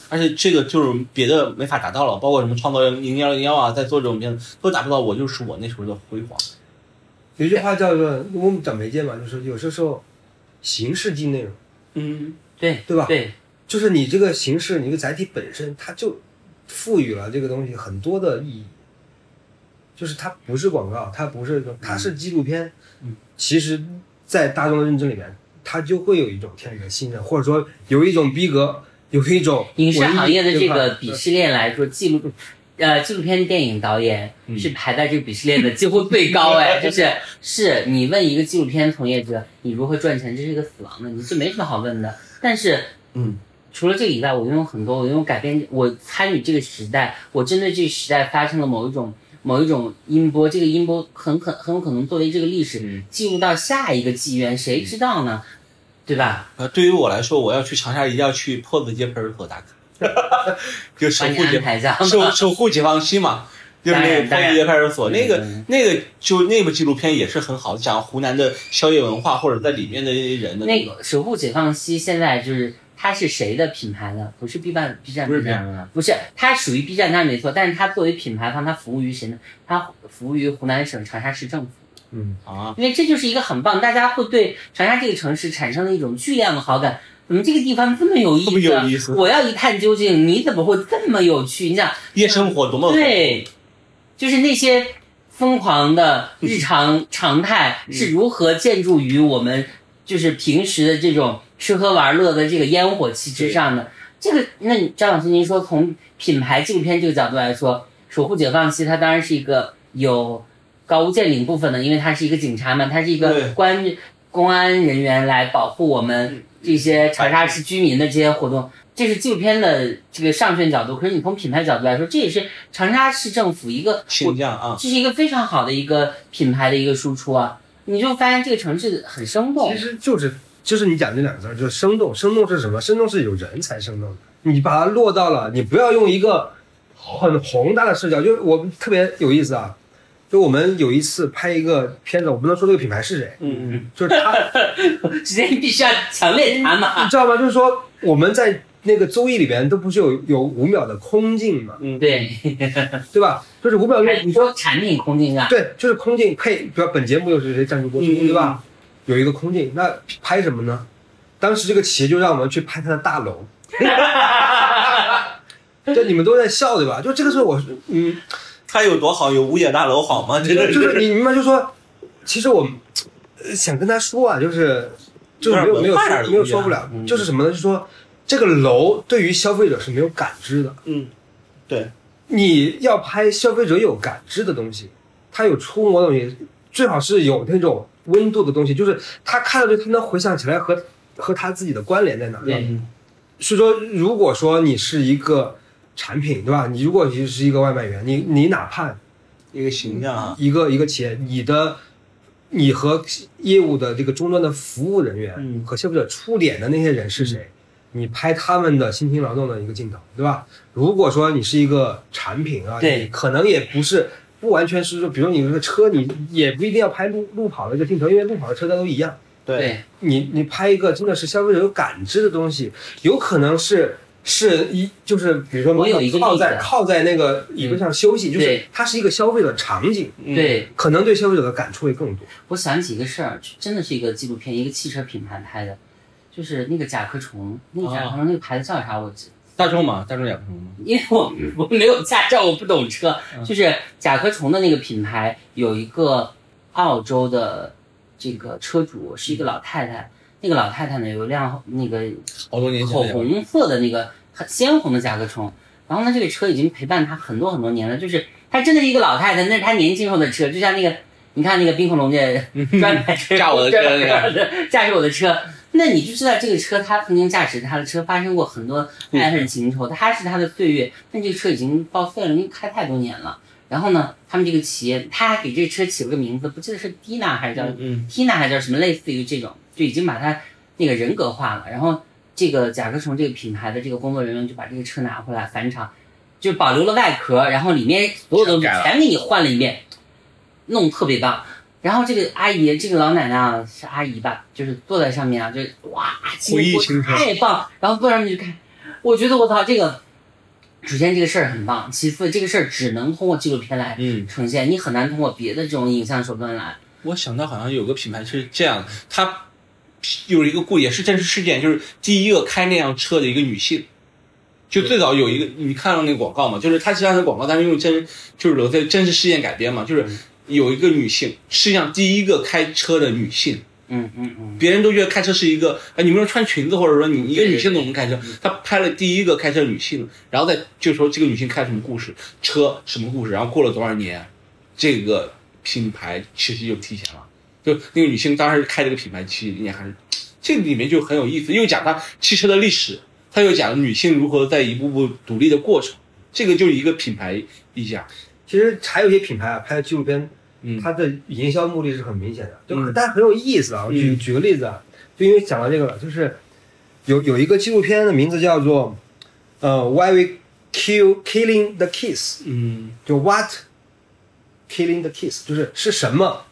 而且这个就是别的没法达到了，包括什么创造零幺零幺啊，在做这种片子都达不到我就是我那时候的辉煌。有一句话叫做“我们讲媒介嘛”，就是有些时候形式即内容，嗯，对对吧对，就是你这个形式，你这个载体本身，它就赋予了这个东西很多的意义。就是它不是广告，它不是，它是纪录片。嗯，其实，在大众的认知里面，它就会有一种天然的信任，或者说有一种逼格，有一种影视行业的这个鄙视链来说，记录。呃，纪录片电影导演嗯是排在这个鄙视链的几乎最高哎，就是是你问一个纪录片从业者，你如何赚钱，这是一个死亡的，你这没什么好问的。但是，嗯，除了这个以外，我拥有很多，我拥有改变，我参与这个时代，我针对这个时代发生了某一种某一种音波，这个音波很可很有可能作为这个历史嗯。进入到下一个纪元，谁知道呢？对吧？呃，对于我来说，我要去长沙，一定要去坡子街派出所打卡，[LAUGHS] 就守护解安排一下。[LAUGHS] 守守护解放西嘛，就是那个当然。坡子街派出所，那个嗯。那个就那部纪录片也是很好，讲湖南的宵夜文化或者在里面的人的那个。守护解放西现在就是它是谁的品牌呢？不是 B 站 B 站不是不是，它属于 B 站，那没错，但是它作为品牌方，它服务于谁呢？它服务于湖南省长沙市政府，嗯，啊，因为这就是一个很棒，大家会对长沙这个城市产生了一种巨量的好感。怎么这个地方这么有意思？这么有意思我要一探究竟，你怎么会这么有趣？你想，夜生活多么对，就是那些疯狂的日常常态是如何建筑于我们就是平时的这种吃喝玩乐的这个烟火气之上的。这个，那张老师，您说从品牌纪录片这个角度来说，《守护解放西》它当然是一个有高屋建瓴部分的，因为它是一个警察嘛，它是一个关公安人员来保护我们这些长沙市居民的这些活动。这是纪录片的这个上宣角度，可是你从品牌角度来说，这也是长沙市政府一个形象啊，这是一个非常好的一个品牌的一个输出啊！你就发现这个城市很生动其，实就是就是你讲这两个字儿，就是生动。生动是什么？生动是有人才生动的。你把它落到了，你不要用一个很宏大的视角。就是我们特别有意思啊，就我们有一次拍一个片子，我不能说这个品牌是谁，嗯嗯，就是他，之前必须要强烈谈你。知道吗？就是说我们在那个综艺里边都不是有有五秒的空镜嘛，嗯对，[LAUGHS] 对吧？就是五秒钟你说产品空镜啊，对，就是空镜配，比如本节目又是谁赞助播出，对吧？有一个空镜，那拍什么呢？当时这个企业就让我们去拍他的大楼，[LAUGHS] 这你们都在笑对吧？就这个时候我嗯，它有多好？有五眼大楼好吗？真的就是你明白，就说其实我呃想跟他说啊，就是就是没有没有没有说不了，嗯就是什么呢？就是说这个楼对于消费者是没有感知的，嗯，对，你要拍消费者有感知的东西，他有触摸的东西，最好是有那种温度的东西，就是他看到这，他能回想起来和和他自己的关联在哪儿。对所以说，如果说你是一个产品，对吧？你如果你是一个外卖员，你你哪怕一个形象啊，一个一个企业，你的你和业务的这个终端的服务人员、嗯和消费者触点的那些人是谁？你拍他们的辛勤劳动的一个镜头，对吧？如果说你是一个产品啊，对你可能也不是不完全是说，比如你这个车，你也不一定要拍路路跑的一个镜头，因为路跑的车它都一样。对你你拍一个真的是消费者有感知的东西，有可能是是一就是比如说我有一个靠在靠在那个椅子上休息，就是它是一个消费者场景，嗯对，可能对消费者的感触会更多。我想起一个事儿，真的是一个纪录片，一个汽车品牌拍的，就是那个甲壳虫，那个甲壳虫那个牌子叫啥？我记。大众嘛，大众甲壳虫嘛，因为我我没有驾照，我不懂车。就是甲壳虫的那个品牌有一个澳洲的这个车主是一个老太太，那个老太太呢有一辆那个好多年口红色的那个很鲜红的甲壳虫，然后呢这个车已经陪伴她很多很多年了，就是她真的是一个老太太，那是她年轻时候的车，就像那个你看那个冰恐龙的专门驾我的车那样。[LAUGHS] 驾驶我的车。那你就知道这个车，他曾经驾驶他的车发生过很多爱恨情仇，他是他的岁月，但这个车已经报废了，因为开太多年了。然后呢，他们这个企业他还给这个车起了个名字，不记得是 Tina 还是叫嗯 Tina 还是叫什么，类似于这种，就已经把它那个人格化了。然后这个甲壳虫这个品牌的这个工作人员就把这个车拿回来返厂，就保留了外壳，然后里面所有东西全给你换了一遍，弄特别棒。然后这个阿姨，这个老奶奶啊，是阿姨吧，就是坐在上面啊，就哇，回忆经青春。太棒。然后坐上面就看，我觉得我操，这个首先这个事儿很棒，其次这个事儿只能通过纪录片来嗯，呈现，你很难通过别的这种影像手段来。我想到好像有个品牌是这样，它有一个故也是真实事件，就是第一个开那辆车的一个女性，就最早有一个你看到那个广告嘛，就是它实际上是广告，但是用真就是有在真实事件改编嘛，就是有一个女性，世界上第一个开车的女性。嗯嗯嗯，别人都觉得开车是一个，哎，你们说穿裙子，或者说你一个女性都能开车？她拍了第一个开车女性，然后再就说这个女性开什么故事，车什么故事，然后过了多少年，这个品牌其实就提前了，就那个女性当时开这个品牌其实人家还是，这里面就很有意思，又讲她汽车的历史，她又讲女性如何在一步步独立的过程，这个就是一个品牌意象。其实还有一些品牌啊，拍的纪录片，嗯它的营销目的是很明显的，就但很有意思啊。我举嗯举个例子啊，就因为讲到这个了，就是有有一个纪录片的名字叫做呃 Why We Kill Killing the Kiss，嗯就 What Killing the Kiss，就是是什么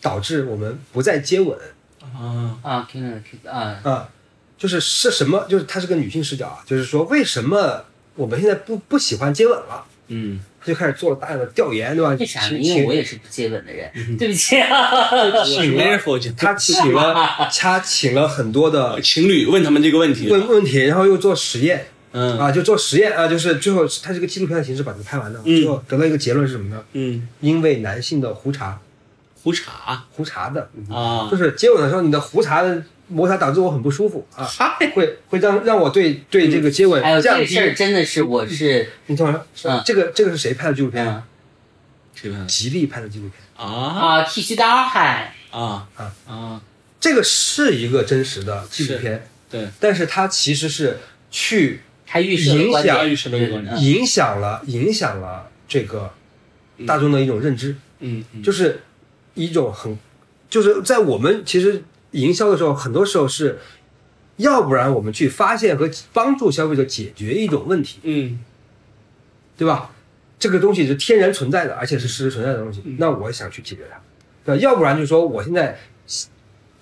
导致我们不再接吻啊啊 Killing the Kiss 啊，啊？就是是什么？就是它是个女性视角啊，就是说为什么我们现在不不喜欢接吻了？嗯，他就开始做了大量的调研，对吧？为啥呢？请因为我也是不接吻的人，对不起啊。我是没人否认，他请了他请了很多的 [LAUGHS] 情侣问他们这个问题，问问题，然后又做实验嗯啊，就做实验啊，就是最后他这个纪录片的形式把它拍完的，嗯最后得到一个结论是什么呢？嗯，因为男性的胡茬，胡茬胡茬的，啊就，是接吻的时候你的胡茬的摩擦导致我很不舒服啊，嗨，会会让让我对对这个接吻还有这降低个事。儿真的是我是你听我说，嗯。这个这个是谁拍的纪录片？嗯。这个。吉利拍的纪录片。啊。啊剃须刀还啊。啊。啊，这个是一个真实的纪录片，对，但是它其实是去还预设影响，影响了影响了这个大众的一种认知，嗯嗯，就是一种很，就是在我们其实营销的时候，很多时候是，要不然我们去发现和帮助消费者解决一种问题，嗯对吧？这个东西是天然存在的，而且是事实存在的东西，那我想去解决它，对吧？要不然就是说我现在。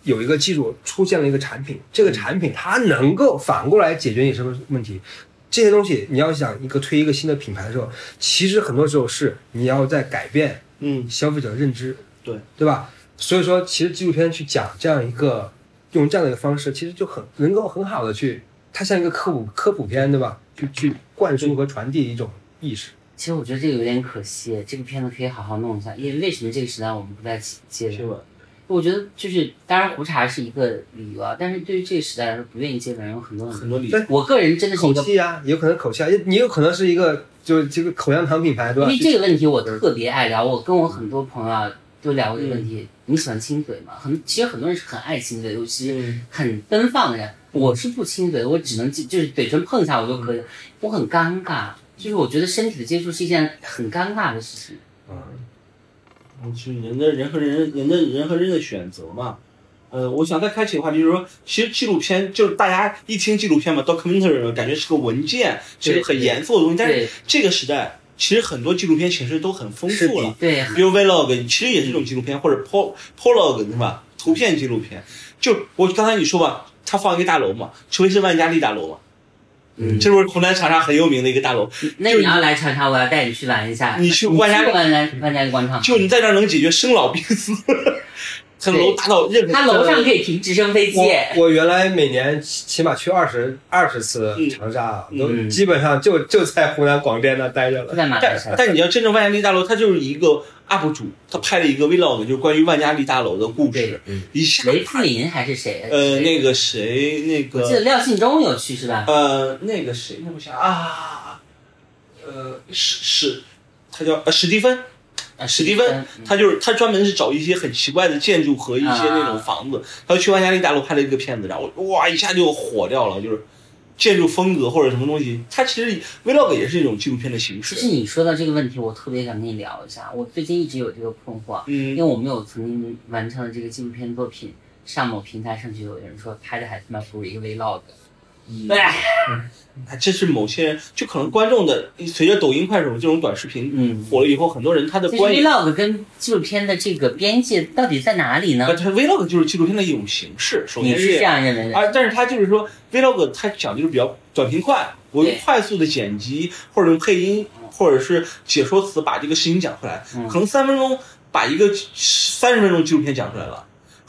有一个技术出现了一个产品，这个产品它能够反过来解决你什么问题？这些东西你要想一个推一个新的品牌的时候，其实很多时候是你要在改变嗯消费者认知，对对吧？所以说，其实纪录片去讲这样一个用这样的一个方式，其实就很能够很好的去，它像一个科普科普片，对吧？去去灌输和传递一种意识。其实我觉得这个有点可惜，这个片子可以好好弄一下。因为为什么这个时代我们不再接吻？接吻，我觉得就是，当然胡茬是一个理由啊，但是对于这个时代来说，不愿意接吻人有很多很多。理由我个人真的是一个，口气啊，有可能口气啊，也你有可能是一个就是这个口香糖品牌，对吧因为？这个问题我特别爱聊，我跟我很多朋友啊都聊过这个问题。你喜欢亲嘴吗？很，其实很多人是很爱亲嘴，尤其很奔放的人。我是不亲嘴，我只能就就是嘴唇碰一下我就可以了，我很尴尬。就是我觉得身体的接触是一件很尴尬的事情。嗯，是人的人和人人的人和人的选择嘛。呃，我想再开启的话就是说，其实纪录片就是大家一听纪录片嘛，documentary 感觉是个文件，是个很严肃的东西。但是这个时代，其实很多纪录片形式都很丰富了，对，比如 vlog，其实也是一种纪录片，或者 po polog 对吧？图片纪录片。就我刚才你说吧，他放一个大楼嘛，除非是万家丽大楼嘛，嗯，这不是湖南长沙很有名的一个大楼。那你要来长沙，我要带你去玩一下。你去你万家过万家万家广场，就你在这儿能解决生老病死，[LAUGHS] 它楼大到任何。它楼上可以停直升飞机。我我原来每年起起码去二十二十次长沙，嗯都嗯基本上就就在湖南广电那待着了。但在马鞍山。但你要真正万家丽大楼，它就是一个 UP 主，他拍了一个 vlog，就是关于万家丽大楼的故事对，一下雷富林还是谁？呃，那个谁，那我记得廖信忠有去是吧？呃，那个谁，那不想啊，呃，史史，他叫呃史蒂芬，啊史蒂芬，他就是他专门是找一些很奇怪的建筑和一些那种房子，他去万加利大楼拍了一个片子，然后哇一下就火掉了，就是建筑风格或者什么东西。他其实 vlog 也是一种纪录片的形式。其实你说到这个问题，我特别想跟你聊一下。我最近一直有这个困惑，嗯因嗯为我们有曾经完成了这个纪录片作品，上某平台上去有人说拍的还他妈不如一个 vlog。对，啊这是某些人就可能观众的随着抖音、快手这种短视频嗯，火了以后，很多人他的其实观影。vlog 跟纪录片的这个边界到底在哪里呢呃，？它 vlog 就是纪录片的一种形式，首先你是这样认为的？啊，但是它就是说 vlog 它讲就是比较短平快，我用对快速的剪辑或者用配音或者是解说词把这个事情讲出来，嗯可能三分钟把一个三十分钟纪录片讲出来了。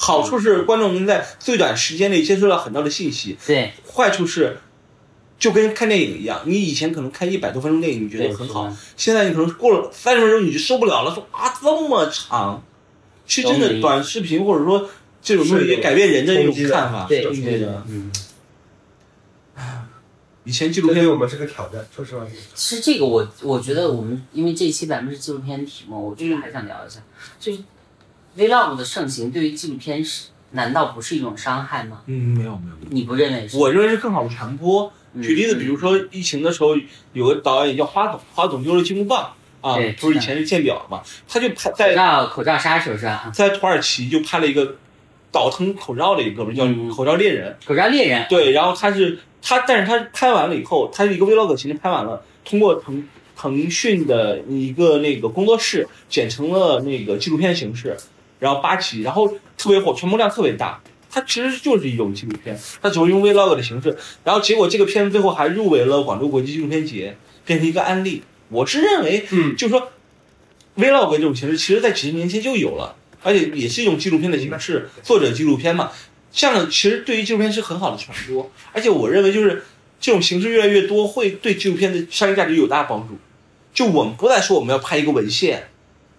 好处是观众能在最短时间内接收到很多的信息，对，坏处是就跟看电影一样，你以前可能看一百多分钟电影你觉得很好，现在你可能过了三十分钟你就受不了了，说啊这么长。其实真的短视频或者说这种东西也改变人的一种看法，对是有冲击的。嗯。以前纪录片对我们是个挑战，说实话。其实这个我我觉得我们因为这一期咱们是纪录片题目，我就是还想聊一下，就是 vlog 的盛行对于纪录片是难道不是一种伤害吗？嗯，没有没有，你不认为是？我认为是更好的传播。嗯举例子，比如说疫情的时候，有个导演叫花总，花总丢了金箍棒啊对，不是以前是鉴表嘛，他就拍口在罩口罩杀手是吧？在土耳其就拍了一个倒腾口罩的一个哥们儿，叫嗯口罩猎人。口罩猎人，对，然后他是他，但是他拍完了以后，他是一个 vlog 形式拍完了，通过腾腾讯的一个那个工作室剪成了那个纪录片形式，然后八集，然后特别火，传播量特别大。它其实就是一种纪录片，它只是用 vlog 的形式，然后结果这个片子最后还入围了广州国际纪录片节，变成一个案例。我是认为，嗯，就是说 vlog 这种形式，其实在几十年前就有了，而且也是一种纪录片的形式，作者纪录片嘛。这样其实对于纪录片是很好的传播，而且我认为就是这种形式越来越多，会对纪录片的商业价值有大帮助。就我们不再说我们要拍一个文献，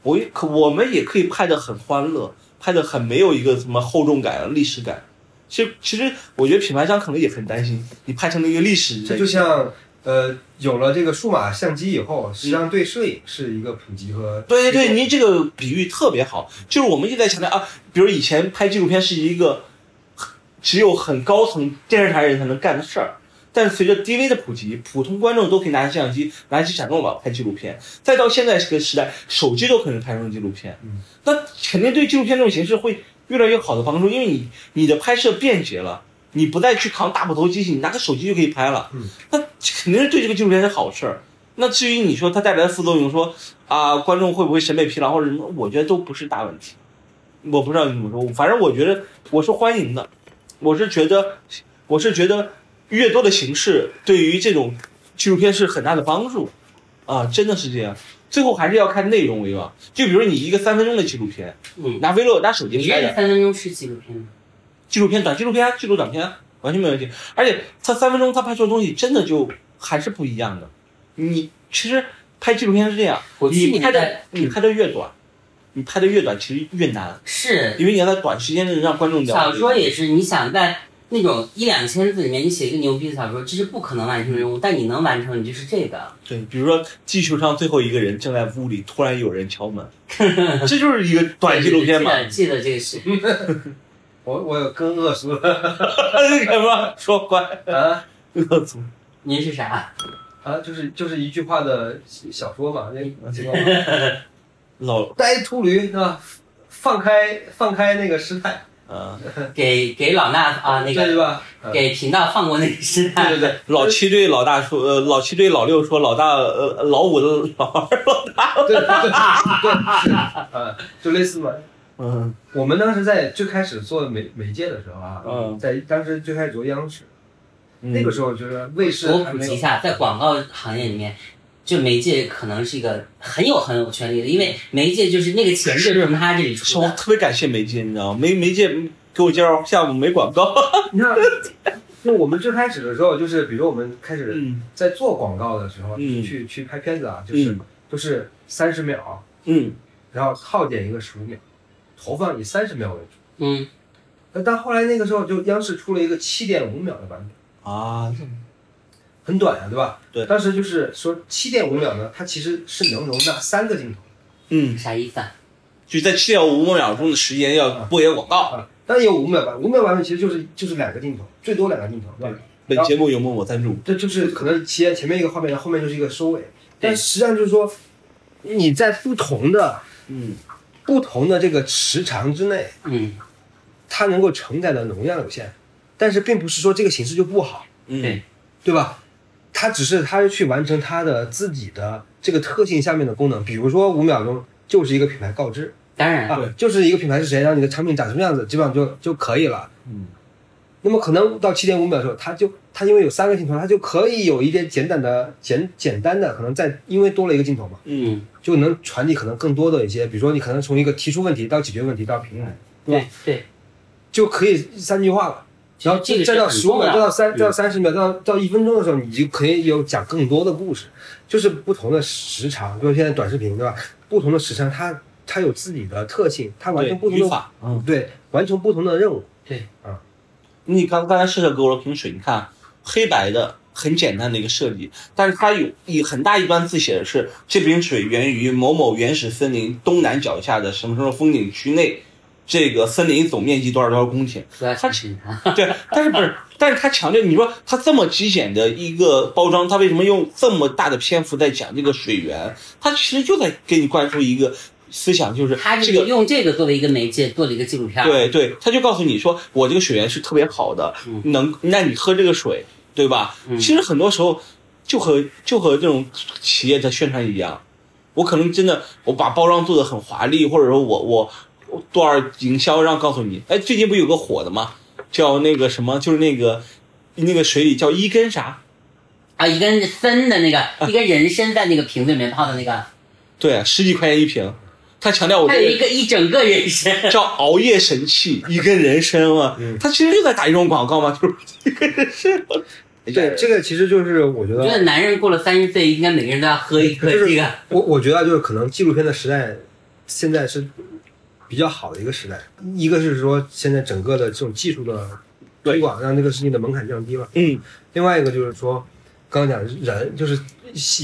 我也可我们也可以拍的很欢乐，拍的很没有一个什么厚重感、历史感。其实其实我觉得品牌商可能也很担心，你拍成了一个历史，这就像呃，有了这个数码相机以后，实际上对摄影是一个普及和对对，您这个比喻特别好，就是我们一直在强调啊，比如以前拍纪录片是一个只有很高层电视台人才能干的事儿，但随着 DV 的普及，普通观众都可以拿着相机、拿起闪动宝拍纪录片，再到现在这个时代，手机都可能拍成纪录片，嗯，那肯定对纪录片这种形式会越来越好的帮助，因为你你的拍摄便捷了。你不再去扛大部头机器，你拿个手机就可以拍了，嗯，那肯定是对这个纪录片是好事儿。那至于你说它带来的副作用，说啊观众会不会审美疲劳或者什么，我觉得都不是大问题。我不知道你怎么说，反正我觉得我是欢迎的，我是觉得我是觉得越多的形式对于这种纪录片是很大的帮助啊，真的是这样。最后还是要看内容为王，就比如你一个三分钟的纪录片，嗯，拿 vlog 拿手机拍的三分钟是纪录片吗？纪录片、短纪录片、纪录短片完全没问题，而且它三分钟它拍出的东西真的就还是不一样的。你其实拍纪录片是这样，你拍的你拍的越短，你拍的越短其实越难，是因为你要在短时间内让观众了解。小说也是，你想在那种一两千字里面，你写一个牛逼的小说，这是不可能完成的任务，但你能完成，你就是这个。对，比如说地球上最后一个人正在屋里，突然有人敲门，[LAUGHS] 这就是一个短纪录片嘛。记得这个是，[LAUGHS] 我我有跟恶俗了 [LAUGHS] 什么？说乖，啊恶俗。您是啥？啊，就是就是一句话的小说嘛，那知道吗？老呆秃驴是吧？放开放开那个师太，啊，给给老衲啊那个对吧？啊给频道放过那个时代。对对对老七对老大说，呃，老七对老六说，老大，呃，老五的老二，老大，对对对对是啊，就类似嘛。嗯我们当时在最开始做媒媒介的时候啊，嗯在当时最开始做央视，嗯那个时候就是卫视我普及一下，在广告行业里面，就媒介可能是一个很有很有权利的，因为媒介就是那个钱就是从他这里是我出的。特别感谢媒介，你知道吗？媒媒介给我介绍项目没广告，你看，就我们最开始的时候，就是比如我们开始嗯。在做广告的时候，嗯。去去拍片子啊，就是、嗯。都是三十秒，嗯。然后套点一个十五秒，投放以三十秒为主。嗯，呃，但后来那个时候就央视出了一个七点五秒的版本，啊，很短啊，对吧？对当时就是说七点五秒呢，它其实是能容纳三个镜头，嗯，啥意思啊？就在七点五秒钟的时间要播一个广告。啊，但也有五秒版，五秒版本其实就是就是两个镜头，最多两个镜头，对吧？本节目由某某赞助。这就是可能前前面一个画面，后面就是一个收尾，但实际上就是说，你在不同的嗯不同的这个时长之内，嗯，它能够承载的容量有限，但是并不是说这个形式就不好，嗯对，对吧？它只是它去完成它的自己的这个特性下面的功能，比如说五秒钟就是一个品牌告知。当然，啊，就是一个品牌是谁，然后你的产品长什么样子，基本上就就可以了。嗯，那么可能到七点五秒的时候，它就它因为有三个镜头，它就可以有一点简短的简简单的，可能在因为多了一个镜头嘛，嗯。就能传递可能更多的一些，比如说你可能从一个提出问题到解决问题到平台，对吧对对，就可以三句话了。然后这再到十五秒，再到三，嗯再到三十秒，到到一分钟的时候，你就可以有讲更多的故事，就是不同的时长，比如现在短视频，对吧？不同的时长，它它有自己的特性，它完全不同的语法，嗯，对，完成不同的任务。对，你刚刚才试着给我了瓶水，你看黑白的很简单的一个设计，但是它有以很大一段字写的是这瓶水源于某某原始森林东南脚下的什么什么风景区内，这个森林总面积多少多少公顷。对，但是不是？但是他强调，你说他这么极简的一个包装，他为什么用这么大的篇幅在讲这个水源？他其实就在给你灌输一个思想，就是他这个是用这个作为一个媒介做了一个纪录片。，对对，他就告诉你说，我这个水源是特别好的，能那你喝这个水，对吧？嗯其实很多时候就和就和这种企业的宣传一样，我可能真的我把包装做的很华丽，或者说我我我多少营销，让告诉你，哎，最近不有个火的吗？叫那个什么，就是那个那个水里叫一根啥？啊，一根参的那个，一根人参在那个瓶子里面泡的那个，对，十几块钱一瓶。他强调我还有一个个一整个人参。叫熬夜神器，一根人参嘛，他其实就在打一种广告嘛，就是一根人参。对，这个其实就是我觉得觉得得，男人过了三十岁，应该每个人都要喝一颗就是这个。我我觉得就是可能纪录片的时代，现在是比较好的一个时代。一个是说现在整个的这种技术的推广，让这个事情的门槛降低了。嗯，另外一个就是说，刚刚讲人，就是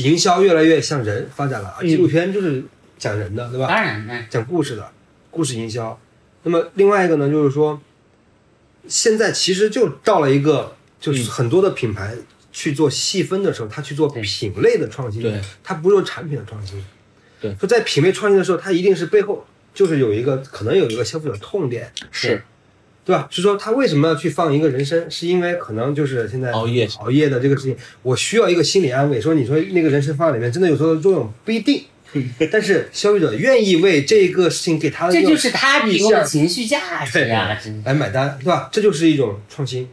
营销越来越向人发展了啊。嗯纪录片就是讲人的，对吧？当然，那讲故事的，故事营销。那么另外一个呢，就是说，现在其实就到了一个，就是很多的品牌去做细分的时候，他去做品类的创新，对，他不是用产品的创新。对说在品类创新的时候，他一定是背后就是有一个可能有一个消费者痛点，是对吧？是说他为什么要去放一个人参，是因为可能就是现在熬夜熬夜的这个事情，我需要一个心理安慰。说你说那个人参放里面真的有作作用不一定，[LAUGHS] 但是消费者愿意为这个事情给他的这就是他提供的情绪价值呀、真的。来买单，对吧？这就是一种创新。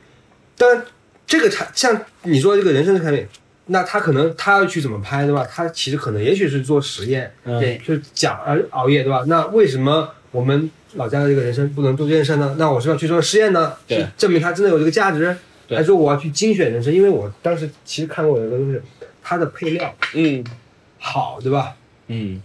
当然，这个产像你说这个人参的产品，那他可能他要去怎么拍，对吧？他其实可能也许是做实验，嗯对，就是讲而熬夜，对吧？那为什么我们老家的这个人参不能做这件事呢？那我是要去做实验呢？对是证明它真的有这个价值，对还是说我要去精选人参？因为我当时其实看过有一个东西，它的配料嗯好，对吧？嗯，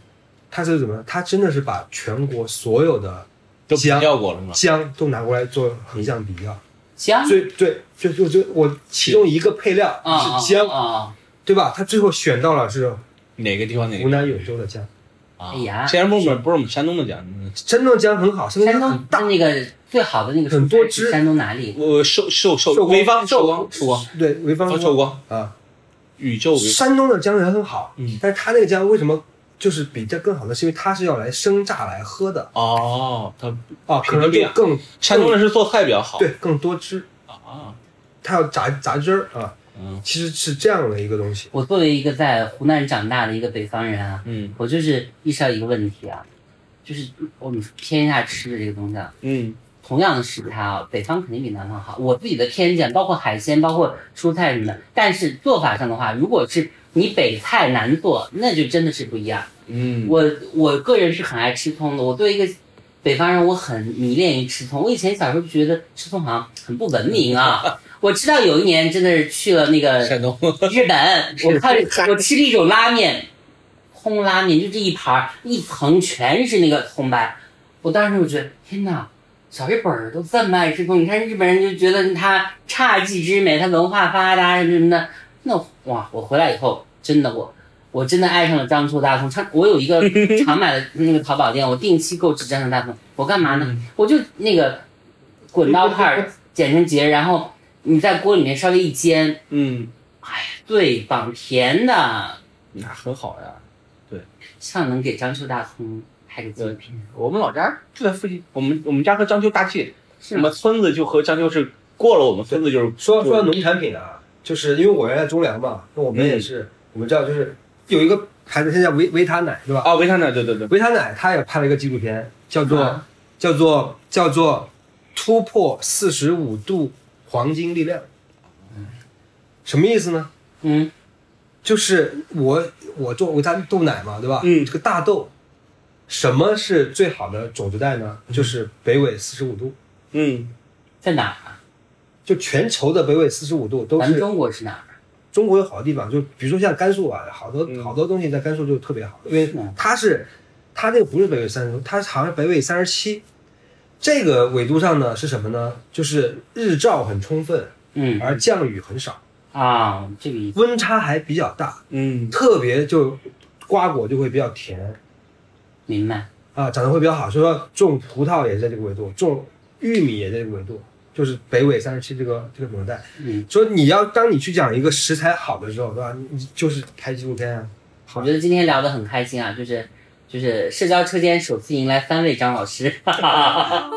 它是怎么？它真的是把全国所有的都比较过了吗？姜都拿过来做横向比较。香最对，就就就我其中一个配料啊是姜，啊！对吧？他最后选到了是哪个地方哪个？湖南永州的姜，啊哎呀虽然不是我们不是我们山东的讲，嗯山东姜很好，山山东东姜很大，那个最好的那个很多汁山东哪里？我寿寿寿寿光潍坊寿光寿光对，潍坊哦寿光啊。宇宙山东的姜也很好，嗯但是他那个姜为什么就是比这更好的？是因为它是要来生榨来喝的。哦，它啊，可能品种就更山东人是做菜比较好，对更多汁，啊，它要榨榨汁儿啊，嗯。其实是这样的一个东西。我作为一个在湖南长大的一个北方人啊，嗯。我就是意识到一个问题啊，就是我们偏一下吃的这个东西啊，嗯。同样的食材啊，北方肯定比南方好。我自己的偏见，包括海鲜，包括蔬菜什么的，但是做法上的话，如果是你北菜南做，那就真的是不一样。嗯，我我个人是很爱吃葱的，我作为一个北方人，我很迷恋于吃葱。我以前小时候就觉得吃葱好像很不文明啊。[LAUGHS] 我知道有一年真的是去了那个山东日本，[LAUGHS] 我看我吃了一种拉面，葱拉面，就这一盘儿一层全是那个葱白，我当时我觉得天哪，小日本儿都这么爱吃葱，你看日本人就觉得他侘寂之美，他文化发达什么什么的，那哇，我回来以后真的我我真的爱上了章丘大葱。常我有一个 [LAUGHS] 常买的那个淘宝店，我定期购置章丘大葱。我干嘛呢？我就那个滚刀块儿 [LAUGHS] 剪成节，然后你在锅里面稍微一煎，嗯，最棒，甜的，那很好呀。希望能给章丘大葱拍个纪录片。我们老家就在附近，我们我们家和章丘大界，是吗我们村子就和章丘是过了，我们村子就是说说农产品啊，就是因为我原来中粮嘛，那我们也是，我们知道就是有一个牌子，现在维维他奶对吧？啊，维他奶，对对对，维他奶它也拍了一个纪录片，叫做、啊叫做叫做突破四十五度黄金力量。什么意思呢？嗯，就是我我做维他豆奶嘛，对吧？嗯这个大豆，什么是最好的种子带呢？就是北纬四十五度，嗯在哪儿啊？就全球的北纬四十五度都是咱们中国是哪儿？中国有好的地方，就比如说像甘肃啊，好多、嗯好多东西在甘肃就特别好，因为它是它那个不是北纬三十度，它好像北纬三十七。这个纬度上呢是什么呢？就是日照很充分，嗯而降雨很少，啊，这个意思。温差还比较大，嗯特别就瓜果就会比较甜明白。啊，长得会比较好。所以说种葡萄也在这个纬度，种玉米也在这个纬度，就是北纬三十七这个这个纽带。嗯，说你要当你去讲一个食材好的时候，对吧？你你就是拍纪录片啊。我觉得今天聊得很开心啊，就是就是社交车间首次迎来三位张老师，哈哈哈哈。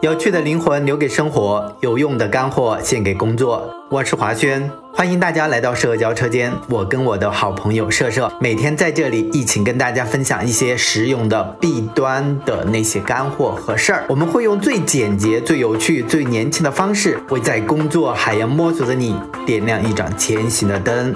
有趣的灵魂留给生活，有用的干货献给工作。我是华轩，欢迎大家来到社交车间。我跟我的好朋友社社每天在这里一起跟大家分享一些实用的弊端的那些干货和事儿。我们会用最简洁、最有趣、最年轻的方式，为在工作海洋摸索的你点亮一盏前行的灯。